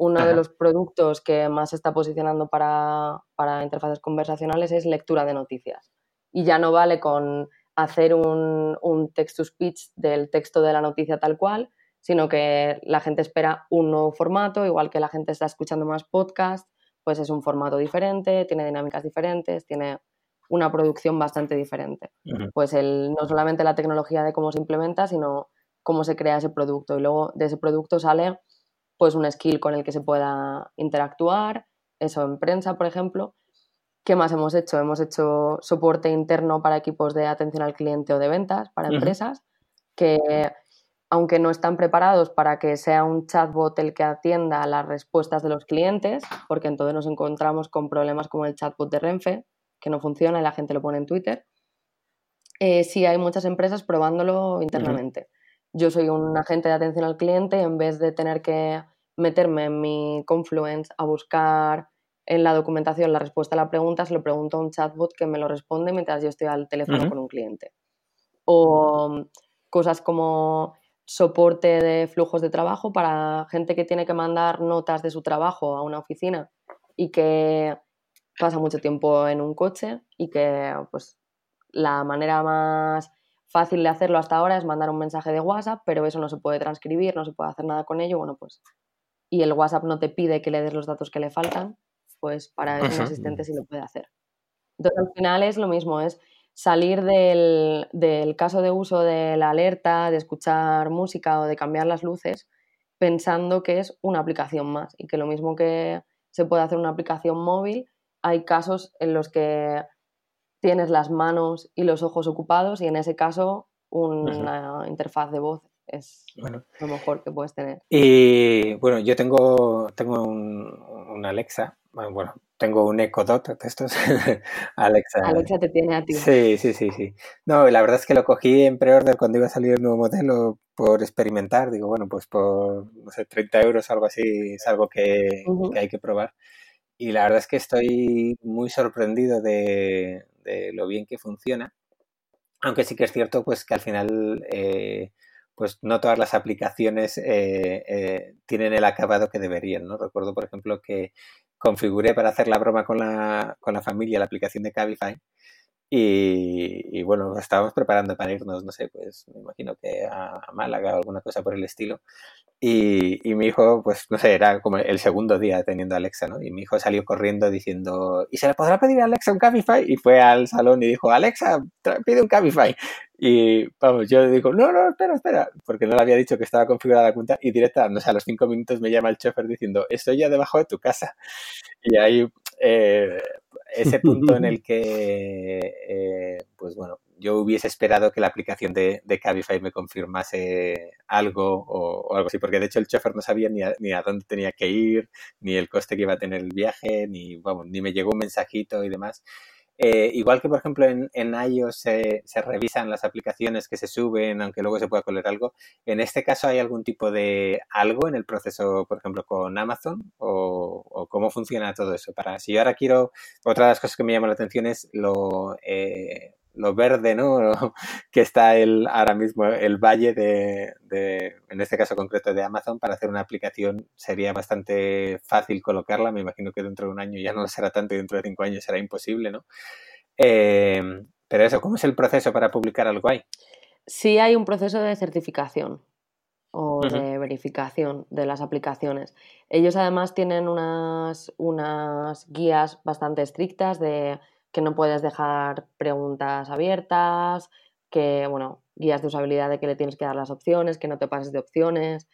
Uno de los productos que más se está posicionando para, para interfaces conversacionales es lectura de noticias. Y ya no vale con hacer un, un text-to-speech del texto de la noticia tal cual, sino que la gente espera un nuevo formato, igual que la gente está escuchando más podcast, pues es un formato diferente, tiene dinámicas diferentes, tiene una producción bastante diferente. Pues el, no solamente la tecnología de cómo se implementa, sino cómo se crea ese producto. Y luego de ese producto sale pues un skill con el que se pueda interactuar, eso en prensa, por ejemplo, ¿Qué más hemos hecho? Hemos hecho soporte interno para equipos de atención al cliente o de ventas para empresas que, aunque no están preparados para que sea un chatbot el que atienda las respuestas de los clientes, porque entonces nos encontramos con problemas como el chatbot de Renfe, que no funciona y la gente lo pone en Twitter, eh, sí hay muchas empresas probándolo internamente. Yo soy un agente de atención al cliente, en vez de tener que meterme en mi Confluence a buscar en la documentación la respuesta a la pregunta se lo pregunto a un chatbot que me lo responde mientras yo estoy al teléfono con un cliente. O mm, cosas como soporte de flujos de trabajo para gente que tiene que mandar notas de su trabajo a una oficina y que pasa mucho tiempo en un coche y que pues la manera más fácil de hacerlo hasta ahora es mandar un mensaje de WhatsApp, pero eso no se puede transcribir, no se puede hacer nada con ello, bueno, pues y el WhatsApp no te pide que le des los datos que le faltan, pues para un asistente sí lo puede hacer. Entonces al final es lo mismo, es salir del, caso de uso de la alerta, de escuchar música o de cambiar las luces, pensando que es una aplicación más y que lo mismo que se puede hacer una aplicación móvil, hay casos en los que tienes las manos y los ojos ocupados y en ese caso una interfaz de voz es lo mejor que puedes tener. Y bueno, yo tengo, tengo un, Alexa bueno, tengo un Echo Dot de estos. Alexa. Alexa te tiene a ti. Sí, sí, sí, sí. No, la verdad es que lo cogí en pre-order cuando iba a salir el nuevo modelo por experimentar. Digo, bueno, pues por, no sé, 30 euros, algo así, es algo que, hay que probar. Y la verdad es que estoy muy sorprendido de, lo bien que funciona. Aunque sí que es cierto, pues que al final... Eh, pues no todas las aplicaciones eh, eh, tienen el acabado que deberían, ¿no? Recuerdo, por ejemplo, que configuré para hacer la broma con la, con la familia la aplicación de Cabify y, bueno, estábamos preparando para irnos, no sé, pues me imagino que a, Málaga o alguna cosa por el estilo. Y, y, mi hijo, pues no sé, era como el segundo día teniendo Alexa, ¿no? Y mi hijo salió corriendo diciendo, ¿y se le podrá pedir a Alexa un Cabify? Y fue al salón y dijo, Alexa, pide un Cabify. Y vamos, yo digo, no, no, espera, espera, porque no le había dicho que estaba configurada la cuenta y directa, a los cinco minutos me llama el chofer diciendo, estoy ya debajo de tu casa. Y ahí, eh, ese punto en el que, eh, pues bueno, yo hubiese esperado que la aplicación de, de Cabify me confirmase algo o, algo así, porque de hecho el chofer no sabía ni a, ni a dónde tenía que ir, ni el coste que iba a tener el viaje, ni, vamos, ni me llegó un mensajito y demás. Eh, igual que, por ejemplo, en, en iOS se, se, revisan las aplicaciones que se suben, aunque luego se pueda coler algo, ¿en este caso hay algún tipo de algo en el proceso, por ejemplo, con Amazon? ¿O, cómo funciona todo eso? Para Si yo ahora quiero, otra de las cosas que me llama la atención es lo, eh, lo verde, ¿no? que está el, ahora mismo el valle de, de, en este caso concreto de Amazon, para hacer una aplicación sería bastante fácil colocarla. Me imagino que dentro de un año ya no lo será tanto y dentro de cinco años será imposible, ¿no? Eh, pero eso, ¿cómo es el proceso para publicar algo ahí? Sí hay un proceso de certificación o de verificación de las aplicaciones. Ellos además tienen unas, unas guías bastante estrictas de que no puedes dejar preguntas abiertas, que, bueno, guías de usabilidad de que le tienes que dar las opciones, que no te pases de opciones.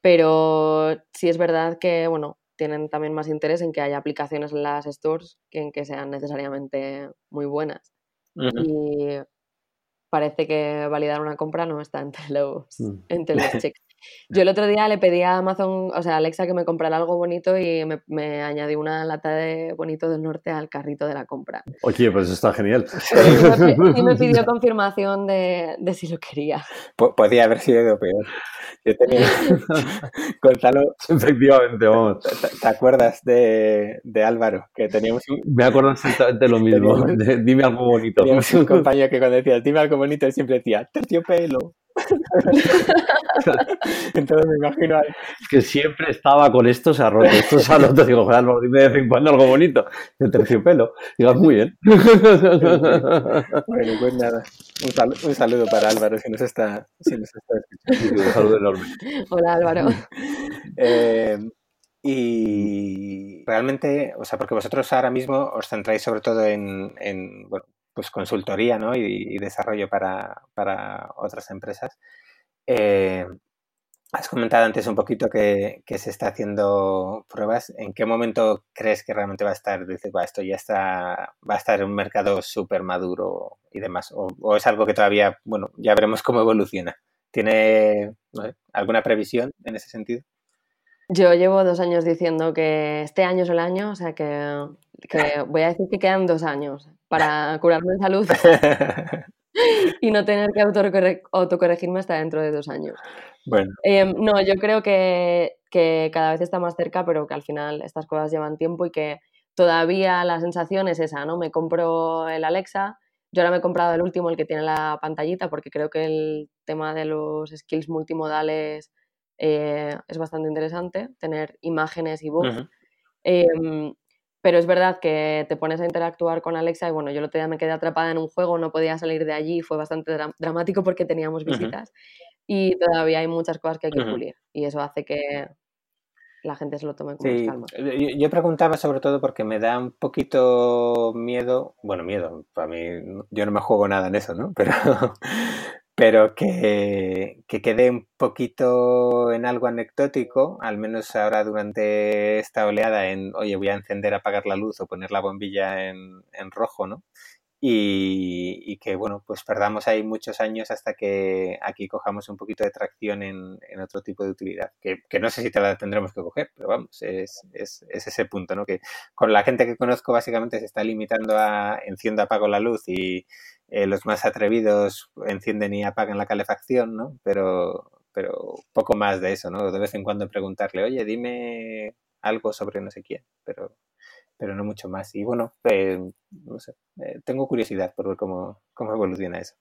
Pero sí es verdad que, bueno, tienen también más interés en que haya aplicaciones en las stores que en que sean necesariamente muy buenas. Y parece que validar una compra no está entre los, mm. entre los checks. Yo el otro día le pedí a Amazon, o sea, a Alexa que me comprara algo bonito y me, me añadió una lata de bonito del norte al carrito de la compra. Oye, pues está genial. Y me, pidió confirmación de, de, si lo quería. podía haber sido peor. Yo tenía. Gonzalo. Efectivamente, vamos. ¿Te, acuerdas de, de, Álvaro? Que teníamos un... Me acuerdo exactamente lo mismo. dime algo bonito. Teníamos un compañero que cuando decía dime algo bonito, él siempre decía terciopelo. Entonces me imagino. Que siempre estaba con estos se ha roto, esto se ha roto. Digo, joder, dime de vez en cuando algo bonito. De terciopelo. Digo, muy bien. bueno, pues nada. Un, saludo, para Álvaro, si nos está, si nos está escuchando. Un saludo enorme. Hola, Álvaro. Eh, y realmente, o sea, porque vosotros ahora mismo os centráis sobre todo en, en bueno, pues consultoría ¿no? y, desarrollo para, para, otras empresas. Eh, has comentado antes un poquito que, que, se está haciendo pruebas. ¿En qué momento crees que realmente va a estar? Dices, va, esto ya está, va a estar en un mercado súper maduro y demás. O, es algo que todavía, bueno, ya veremos cómo evoluciona. ¿Tiene alguna previsión en ese sentido? Yo llevo dos años diciendo que este año es el año, o sea que, que voy a decir que quedan dos años para curarme en salud y no tener que autocorregirme hasta dentro de dos años. Bueno. Em, no, yo creo que, que, cada vez está más cerca, pero que al final estas cosas llevan tiempo y que todavía la sensación es esa, ¿no? Me compro el Alexa, yo ahora me he comprado el último, el que tiene la pantallita, porque creo que el tema de los skills multimodales eh, es bastante interesante, tener imágenes y voz. Pero es verdad que te pones a interactuar con Alexa y bueno, yo el otro día me quedé atrapada en un juego, no podía salir de allí, fue bastante dramático porque teníamos visitas y todavía hay muchas cosas que hay que pulir y eso hace que la gente se lo tome con más calma. Yo, yo, preguntaba sobre todo porque me da un poquito miedo, bueno, miedo, para mí yo no me juego nada en eso, ¿no? Pero pero que, que, quede un poquito en algo anecdótico, al menos ahora durante esta oleada en, oye, voy a encender, apagar la luz o poner la bombilla en, en rojo, ¿no? Y, que, bueno, pues perdamos ahí muchos años hasta que aquí cojamos un poquito de tracción en, otro tipo de utilidad, que, no sé si te la tendremos que coger, pero vamos, es, ese punto, ¿no? Que con la gente que conozco básicamente se está limitando a enciendo, apago la luz y eh, los más atrevidos encienden y apagan la calefacción, ¿no? Pero, pero poco más de eso, ¿no? De vez en cuando preguntarle, oye, dime algo sobre no sé quién, pero pero no mucho más. Y bueno, eh, no sé, eh, tengo curiosidad por ver cómo, cómo evoluciona eso.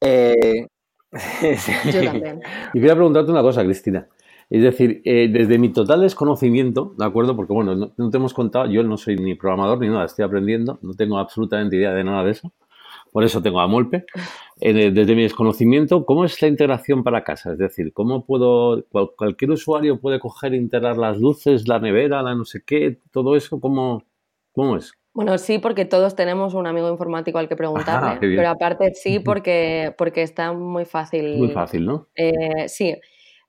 Eh, Yo también. Y quería preguntarte una cosa, Cristina. Es decir, desde mi total desconocimiento, ¿de acuerdo? Porque bueno, no, no, te hemos contado, yo no soy ni programador ni nada, estoy aprendiendo, no tengo absolutamente idea de nada de eso por eso tengo a Molpe. Eh, desde mi desconocimiento, ¿cómo es la integración para casa? Es decir, ¿cómo puedo, cualquier usuario puede coger e integrar las luces, la nevera, la no sé qué, todo eso? ¿Cómo, cómo es? Bueno, sí, porque todos tenemos un amigo informático al que preguntarle, ah, pero aparte sí, porque, porque está muy fácil. Muy fácil, ¿no? Eh, sí,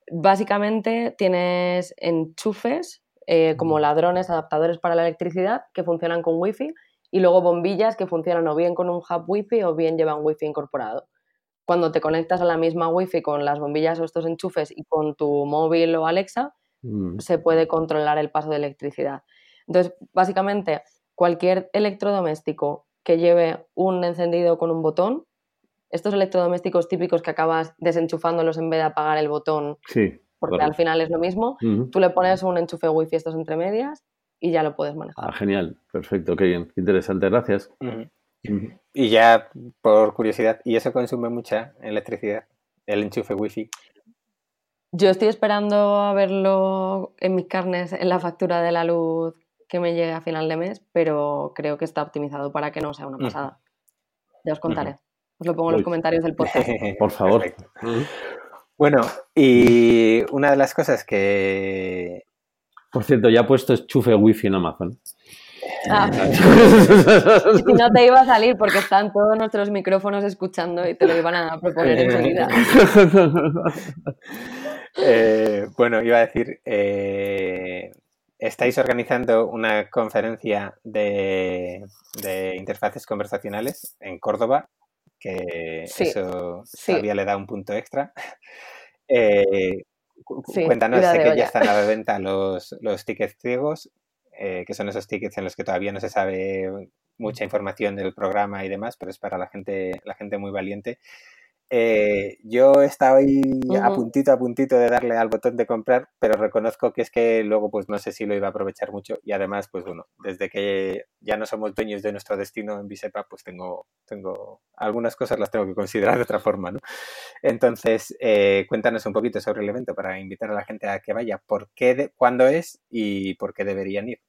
básicamente tienes enchufes eh, como ladrones, adaptadores para la electricidad que funcionan con Wi-Fi y luego bombillas que funcionan o bien con un hub Wi-Fi o bien llevan Wi-Fi incorporado. Cuando te conectas a la misma Wi-Fi con las bombillas o estos enchufes y con tu móvil o Alexa, mm. se puede controlar el paso de electricidad. Entonces, básicamente, cualquier electrodoméstico que lleve un encendido con un botón, estos electrodomésticos típicos que acabas desenchufándolos en vez de apagar el botón, porque al final es lo mismo, tú le pones un enchufe Wi-Fi estos entre medias y ya lo puedes manejar. Ah, genial, perfecto, qué bien, interesante, gracias. Y ya por curiosidad, ¿y eso consume mucha electricidad? El enchufe wifi. Yo estoy esperando a verlo en mis carnes en la factura de la luz que me llegue a final de mes, pero creo que está optimizado para que no sea una pasada. Ya os contaré. Os lo pongo en los comentarios del podcast. Por favor. Bueno, y una de las cosas que por cierto, ya he puesto enchufe wifi en Amazon. Ah. si no te iba a salir porque están todos nuestros micrófonos escuchando y te lo iban a proponer enseguida. Eh, bueno, iba a decir, eh, estáis organizando una conferencia de, interfaces conversacionales en Córdoba, que eso todavía le da un punto extra. Eh, Cuéntanos, sé que ya están a la venta los, los tickets ciegos, eh, que son esos tickets en los que todavía no se sabe mucha información del programa y demás, pero es para la gente, la gente muy valiente. Eh, yo estaba ahí a puntito, a puntito de darle al botón de comprar, pero reconozco que es que luego pues no sé si lo iba a aprovechar mucho y además pues bueno, desde que ya no somos dueños de nuestro destino en Bisepa pues tengo, tengo algunas cosas las tengo que considerar de otra forma, ¿no? Entonces, eh, cuéntanos un poquito sobre el evento para invitar a la gente a que vaya, por qué, cuándo es y por qué deberían ir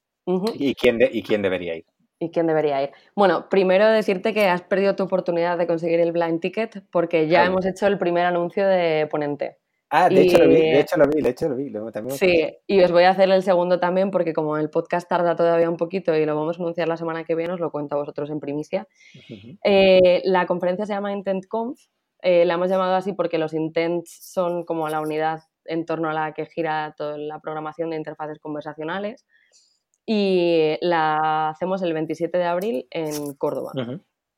y, quién y quién debería ir. ¿Y quién debería ir? Bueno, primero decirte que has perdido tu oportunidad de conseguir el blind ticket porque ya hemos hecho el primer anuncio de ponente. Ah, de hecho lo vi, de hecho lo vi, de hecho lo vi. sí, y os voy a hacer el segundo también porque como el podcast tarda todavía un poquito y lo vamos a anunciar la semana que viene, os lo cuento a vosotros en primicia. Eh, la conferencia se llama IntentConf, eh, la hemos llamado así porque los intents son como la unidad en torno a la que gira toda la programación de interfaces conversacionales y la hacemos el 27 de abril en Córdoba.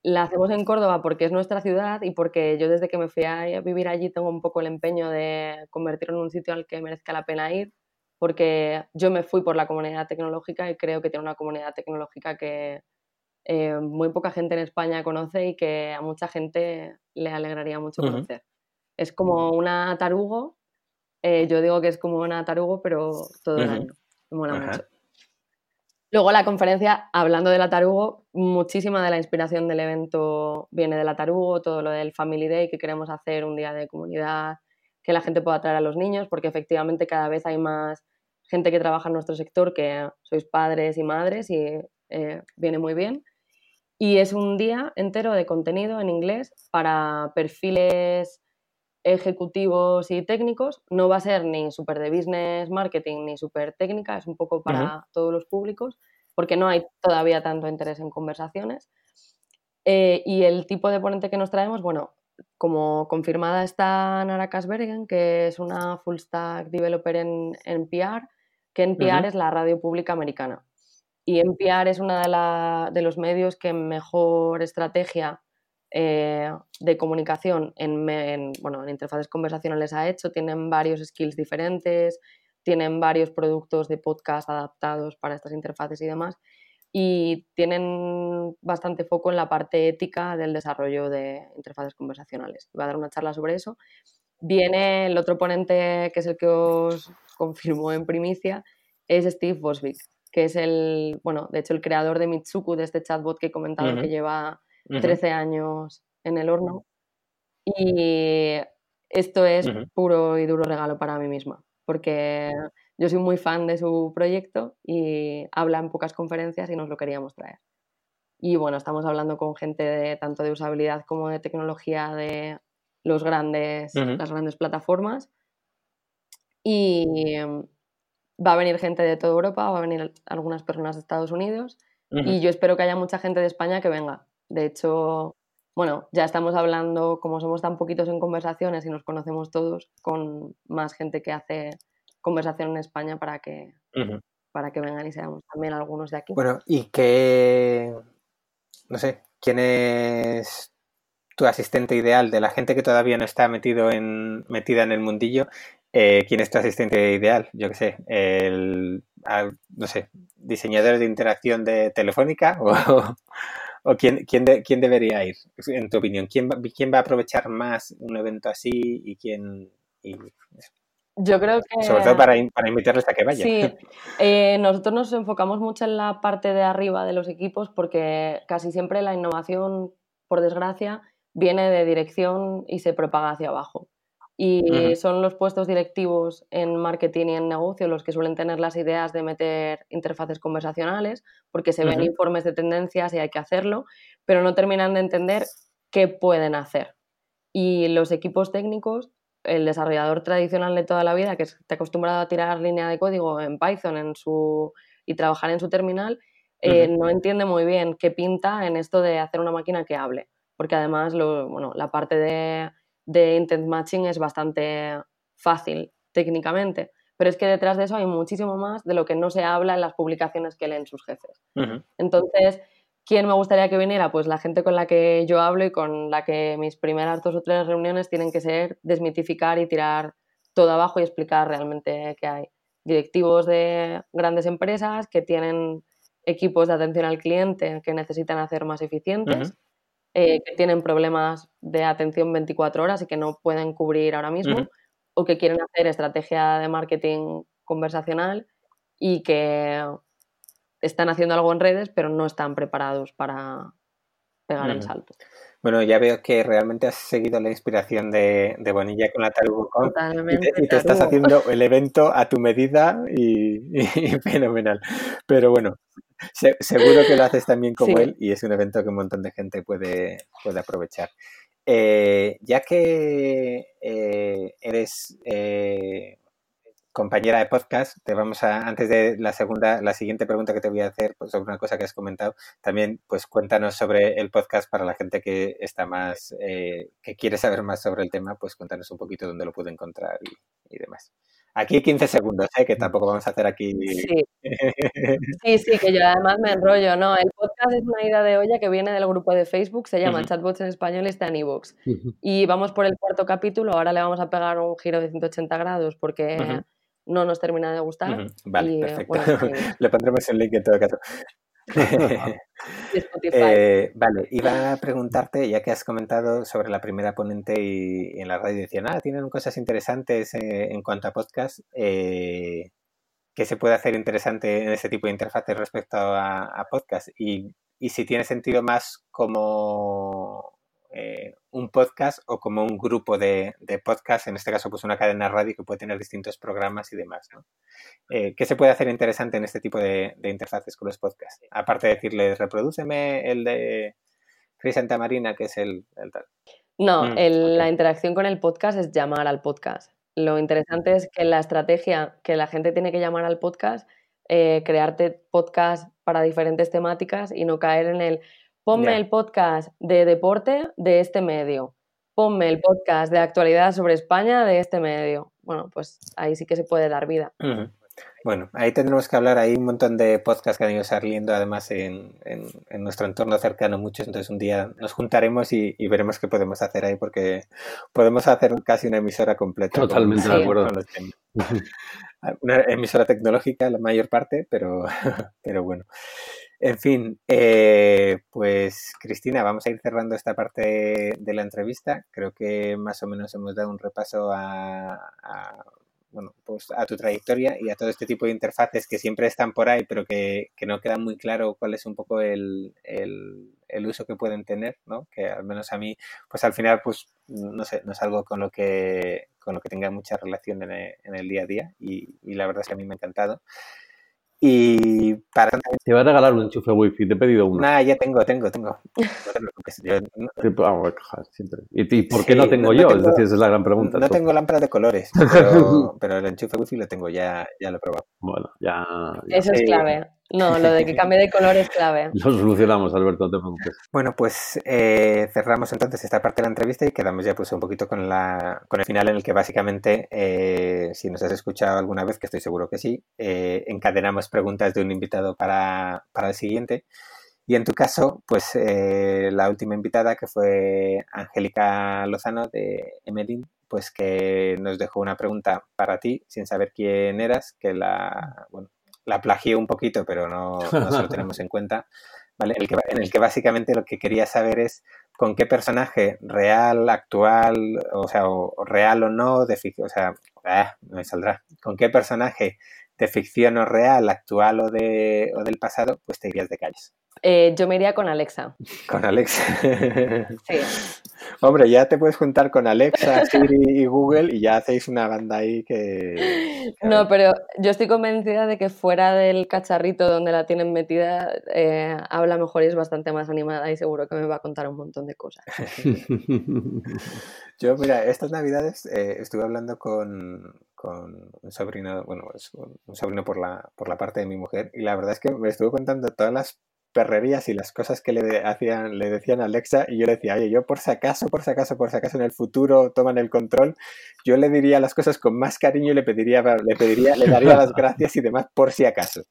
La hacemos en Córdoba porque es nuestra ciudad y porque yo desde que me fui a vivir allí tengo un poco el empeño de convertirlo en un sitio al que merezca la pena ir, porque yo me fui por la comunidad tecnológica y creo que tiene una comunidad tecnológica que eh, muy poca gente en España conoce y que a mucha gente le alegraría mucho conocer. Es como una tarugo, eh, yo digo que es como una tarugo, pero todo el año. Me mola mucho. Luego la conferencia, hablando de la Tarugo, muchísima de la inspiración del evento viene de la Tarugo, todo lo del Family Day que queremos hacer, un día de comunidad, que la gente pueda traer a los niños, porque efectivamente cada vez hay más gente que trabaja en nuestro sector, que sois padres y madres y eh, viene muy bien. Y es un día entero de contenido en inglés para perfiles ejecutivos y técnicos. No va a ser ni súper de business marketing ni súper técnica, es un poco para todos los públicos, porque no hay todavía tanto interés en conversaciones. Eh, y el tipo de ponente que nos traemos, bueno, como confirmada está Nara Kasbergen, que es una full stack developer en, PR, que en PR es la radio pública americana. Y NPR es uno de, de los medios que mejor estrategia eh, de comunicación en, bueno, en interfaces conversacionales ha hecho. Tienen varios skills diferentes, tienen varios productos de podcast adaptados para estas interfaces y demás. Y tienen bastante foco en la parte ética del desarrollo de interfaces conversacionales. Voy a dar una charla sobre eso. Viene el otro ponente, que es el que os confirmó en primicia, es Steve Boswick, que es el, bueno, de hecho el creador de Mitsuku, de este chatbot que he comentado, que lleva 13 años en el horno. Y esto es puro y duro regalo para mí misma, porque yo soy muy fan de su proyecto y habla en pocas conferencias y nos lo queríamos traer. Y bueno, estamos hablando con gente de tanto de usabilidad como de tecnología de los grandes, las grandes plataformas. Y va a venir gente de toda Europa, va a venir algunas personas de Estados Unidos. Y yo espero que haya mucha gente de España que venga, de hecho, bueno, ya estamos hablando, como somos tan poquitos en conversaciones y nos conocemos todos, con más gente que hace conversación en España para que, para que vengan y seamos también algunos de aquí. Bueno, y que, no sé, ¿quién es tu asistente ideal de la gente que todavía no está metido en, metida en el mundillo? Eh, ¿Quién es tu asistente ideal? Yo qué sé, el, no sé, diseñador de interacción de Telefónica o, ¿O quién, quién, quién debería ir, en tu opinión? ¿Quién va, ¿Quién va a aprovechar más un evento así y quién...? Yo creo que... Sobre todo para, para invitarles a que vayan. Sí, eh, nosotros nos enfocamos mucho en la parte de arriba de los equipos porque casi siempre la innovación, por desgracia, viene de dirección y se propaga hacia abajo y son los puestos directivos en marketing y en negocio los que suelen tener las ideas de meter interfaces conversacionales porque se ven informes de tendencias y hay que hacerlo, pero no terminan de entender qué pueden hacer. Y los equipos técnicos, el desarrollador tradicional de toda la vida que está acostumbrado a tirar línea de código en Python en su, y trabajar en su terminal, eh, no entiende muy bien qué pinta en esto de hacer una máquina que hable, porque además lo, bueno, la parte de de intent matching es bastante fácil técnicamente, pero es que detrás de eso hay muchísimo más de lo que no se habla en las publicaciones que leen sus jefes. Entonces, ¿quién me gustaría que viniera? Pues la gente con la que yo hablo y con la que mis primeras dos o tres reuniones tienen que ser desmitificar y tirar todo abajo y explicar realmente qué hay. Directivos de grandes empresas que tienen equipos de atención al cliente que necesitan hacer más eficientes. Eh, que tienen problemas de atención 24 horas y que no pueden cubrir ahora mismo, o que quieren hacer estrategia de marketing conversacional y que están haciendo algo en redes, pero no están preparados para pegar el salto. Bueno, ya veo que realmente has seguido la inspiración de, Bonilla con la TarugoCon y, te, estás haciendo el evento a tu medida y, fenomenal. Pero bueno, seguro que lo haces también como él y es un evento que un montón de gente puede, puede aprovechar. Eh, ya que eh, eres eh, compañera de podcast, te vamos a, antes de la segunda, la siguiente pregunta que te voy a hacer pues, sobre una cosa que has comentado, también pues cuéntanos sobre el podcast para la gente que está más, eh, que quiere saber más sobre el tema, pues cuéntanos un poquito dónde lo puede encontrar y, demás. Aquí 15 segundos, ¿eh? que tampoco vamos a hacer aquí. Sí. sí, sí, que yo además me enrollo, ¿no? El podcast es una idea de olla que viene del grupo de Facebook, se llama Chatbots en Español y está en iVoox. Y vamos por el cuarto capítulo, ahora le vamos a pegar un giro de 180 grados porque no nos termina de gustar. Vale, perfecto. Le pondremos el link en todo caso. eh, vale, iba a preguntarte, ya que has comentado sobre la primera ponente y, en la radio decían, ah, tienen cosas interesantes eh, en cuanto a podcast. Eh, ¿Qué se puede hacer interesante en ese tipo de interfaces respecto a, a podcast? Y, y si tiene sentido más como eh, un podcast o como un grupo de, de podcast, en este caso pues una cadena radio que puede tener distintos programas y demás. ¿no? Eh, ¿Qué se puede hacer interesante en este tipo de, interfaces con los podcasts? Aparte de decirles, reproduceme el de Cris Santa Marina, que es el, tal. No, mm, la interacción con el podcast es llamar al podcast. Lo interesante es que la estrategia que la gente tiene que llamar al podcast, eh, crearte podcast para diferentes temáticas y no caer en el Ponme el podcast de deporte de este medio. Ponme el podcast de actualidad sobre España de este medio. Bueno, pues ahí sí que se puede dar vida. Bueno, ahí tendremos que hablar. Hay un montón de podcasts que han ido saliendo, además, en, nuestro entorno cercano, muchos. Entonces, un día nos juntaremos y, veremos qué podemos hacer ahí, porque podemos hacer casi una emisora completa. Totalmente de acuerdo. una emisora tecnológica, la mayor parte, pero, pero bueno. En fin, eh, pues Cristina, vamos a ir cerrando esta parte de la entrevista. Creo que más o menos hemos dado un repaso a bueno, pues a tu trayectoria y a todo este tipo de interfaces que siempre están por ahí, pero que, no queda muy claro cuál es un poco el, uso que pueden tener, ¿no? Que al menos a mí, pues al final, pues no sé, no es algo con lo que, con lo que tenga mucha relación en el, en el día a día y, y, la verdad es que a mí me ha encantado. Y para... Te va a regalar un enchufe wifi, te he pedido uno. Nah, ya tengo, tengo, tengo. No te preocupes. Yo, no... siempre. ¿Y, por qué no tengo yo? es decir, esa es la gran pregunta. No tengo lámparas de colores, pero, pero, el enchufe wifi lo tengo, ya, ya lo he probado. Bueno, ya... Eso es clave. No, lo de que cambie de color es clave. Lo solucionamos, Alberto, no te preocupes. Bueno, pues eh, cerramos entonces esta parte de la entrevista y quedamos ya pues un poquito con, la, con el final en el que básicamente, eh, si nos has escuchado alguna vez, que estoy seguro que sí, eh, encadenamos preguntas de un invitado para, para el siguiente. Y en tu caso, pues la última invitada que fue Angélica Lozano de Emelin, pues que nos dejó una pregunta para ti sin saber quién eras, que la, bueno, la plagié un poquito, pero no, no se lo tenemos en cuenta. ¿vale? En el que básicamente lo que quería saber es con qué personaje real, actual, o sea, o, real o no, de ficción, o sea, ah, me saldrá, con qué personaje de ficción o real, actual o, de, o del pasado, pues te irías de calles. Eh, yo me iría con Alexa. Con Alexa. sí. Hombre, ya te puedes juntar con Alexa, Siri y Google y ya hacéis una banda ahí que... No, pero yo estoy convencida de que fuera del cacharrito donde la tienen metida, eh, habla mejor y es bastante más animada y seguro que me va a contar un montón de cosas. yo, mira, estas navidades eh, estuve hablando con, con un sobrino, bueno, un sobrino por la, por la parte de mi mujer y la verdad es que me estuvo contando todas las perrerías y las cosas que le hacían, le decían a Alexa, y yo le decía, oye, yo por si acaso, por si acaso, por si acaso en el futuro toman el control, yo le diría las cosas con más cariño y le pediría, le pediría, le daría las gracias y demás por si acaso.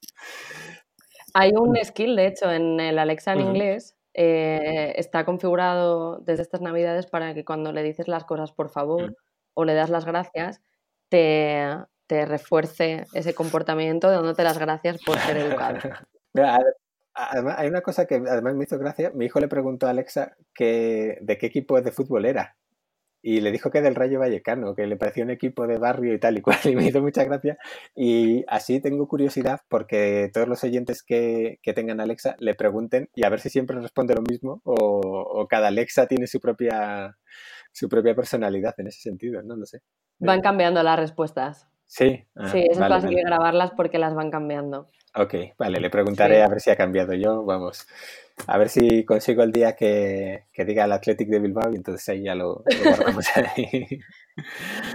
Hay un skill, de hecho, en el Alexa en inglés, eh, está configurado desde estas navidades para que cuando le dices las cosas por favor o le das las gracias, te, te refuerce ese comportamiento dándote las gracias por ser educado. Además, hay una cosa que además me hizo gracia. Mi hijo le preguntó a Alexa que, de qué equipo de fútbol era. Y le dijo que del Rayo Vallecano, que le parecía un equipo de barrio y tal y cual. Y me hizo mucha gracia. Y así tengo curiosidad porque todos los oyentes que, que tengan Alexa le pregunten y a ver si siempre responde lo mismo o, o cada Alexa tiene su propia, su propia personalidad en ese sentido. No lo sé. Van cambiando las respuestas. Sí. Ah, sí, es fácil grabarlas porque las van cambiando. Ok, vale, le preguntaré a ver si ha cambiado yo, vamos. A ver si consigo el día que, diga el Athletic de Bilbao y entonces ahí ya lo, guardamos ahí.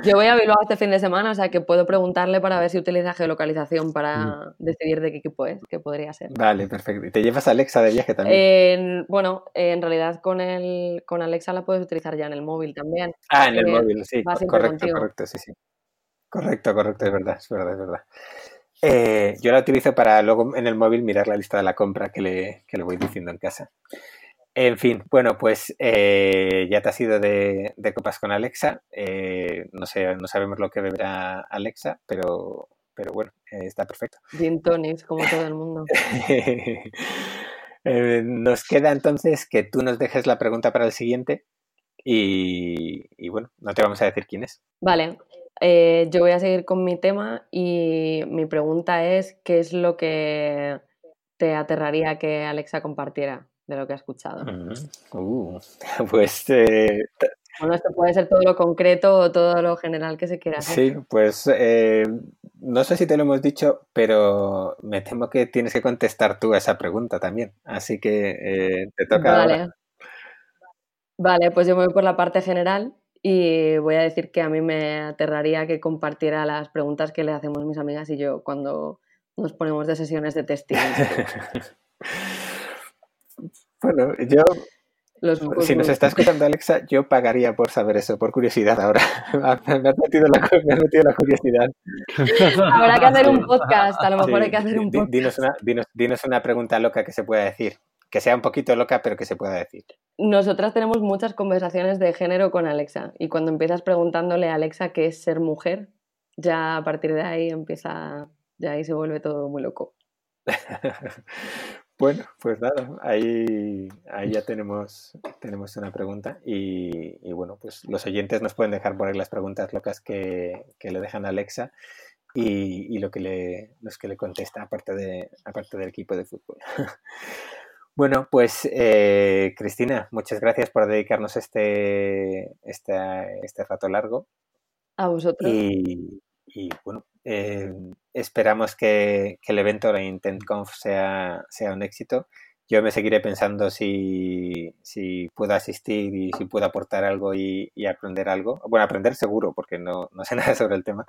Yo voy a Bilbao este fin de semana, o sea que puedo preguntarle para ver si utiliza geolocalización para mm. decidir de qué equipo es, que podría ser. Vale, perfecto. ¿Y te llevas a Alexa de viaje también? bueno, en realidad con el con Alexa la puedes utilizar ya en el móvil también. Ah, en el móvil, sí, correcto, correcto, sí, sí. Correcto, correcto, es verdad, es verdad, es verdad. Eh, yo la utilizo para luego en el móvil mirar la lista de la compra que le, que le voy diciendo en casa. En fin, bueno, pues eh, ya te has ido de, copas con Alexa. Eh, no sé, no sabemos lo que beberá Alexa, pero, pero bueno, está perfecto. Gin tonics, como todo el mundo. nos queda entonces que tú nos dejes la pregunta para el siguiente y, y bueno, no te vamos a decir quién es. Vale, eh, yo voy a seguir con mi tema y mi pregunta es, ¿qué es lo que te aterraría que Alexa compartiera de lo que ha escuchado? Uh, pues... Eh, bueno, esto puede ser todo lo concreto o todo lo general que se quiera hacer. Sí, pues eh, no sé si te lo hemos dicho, pero me temo que tienes que contestar tú a esa pregunta también. Así que te toca vale. Vale, pues yo me voy por la parte general y voy a decir que a mí me aterraría que compartiera las preguntas que le hacemos mis amigas y yo cuando nos ponemos de sesiones de testing. bueno, yo si nos está escuchando Alexa, yo pagaría por saber eso, por curiosidad ahora. me, ha metido la, la, curiosidad. Habrá que hacer un podcast, a lo mejor hay que hacer un podcast. Dinos una, dinos una pregunta loca que se pueda decir. Que sea un poquito loca, pero que se pueda decir. Nosotras tenemos muchas conversaciones de género con Alexa. Y cuando empiezas preguntándole a Alexa qué es ser mujer, ya a partir de ahí empieza, ya ahí se vuelve todo muy loco. bueno, pues nada, ahí, ahí ya tenemos, tenemos una pregunta y, bueno, pues los oyentes nos pueden dejar ahí las preguntas locas que, le dejan a Alexa y, lo que le, los que le contesta aparte, de, aparte del equipo de fútbol. Bueno, pues eh, Cristina, muchas gracias por dedicarnos este, este, este rato largo. A vosotros. Y, y bueno, eh, esperamos que, el evento, la IntentConf, sea, sea un éxito. Yo me seguiré pensando si, si puedo asistir y si puedo aportar algo y, aprender algo. Bueno, aprender seguro, porque no, no, sé nada sobre el tema.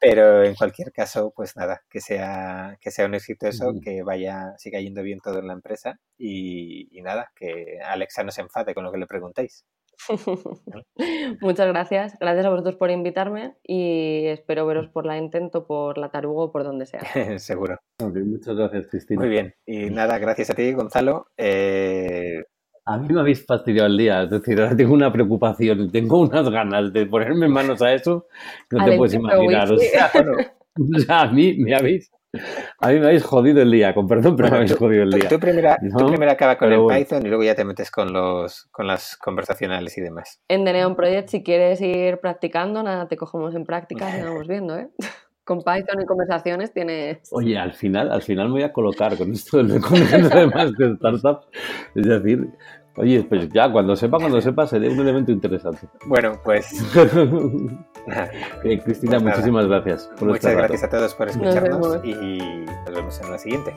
Pero en cualquier caso, pues nada, que sea, que sea un éxito eso, que vaya, siga yendo bien todo en la empresa y, y nada, que Alexa no se enfade con lo que le preguntéis. Muchas gracias. Gracias a vosotros por invitarme y espero veros por la Intento, por la Tarugo, por donde sea. Seguro. muchas gracias, Cristina. Muy bien. Y nada, gracias a ti, Gonzalo. Eh, a mí me habéis fastidiado el día, es decir, ahora tengo una preocupación, y tengo unas ganas de ponerme manos a eso, no te puedes imaginar. O sea, a mí me habéis a mí me habéis jodido el día, con perdón, pero me habéis jodido el día. Tú, primero, acaba con el Python y luego ya te metes con los con las conversacionales y demás. En The Neon Project, si quieres ir practicando, nada, te cogemos en práctica y vamos viendo, ¿eh? Con Python y conversaciones tienes... Oye, al final, al final me voy a colocar con esto del de de startup. Es decir, Oye, pues ya, cuando sepa, cuando sepa, seré un elemento interesante. Bueno, pues. Cristina, pues muchísimas gracias. Por este Muchas gracias a todos por escucharnos y nos vemos en la siguiente.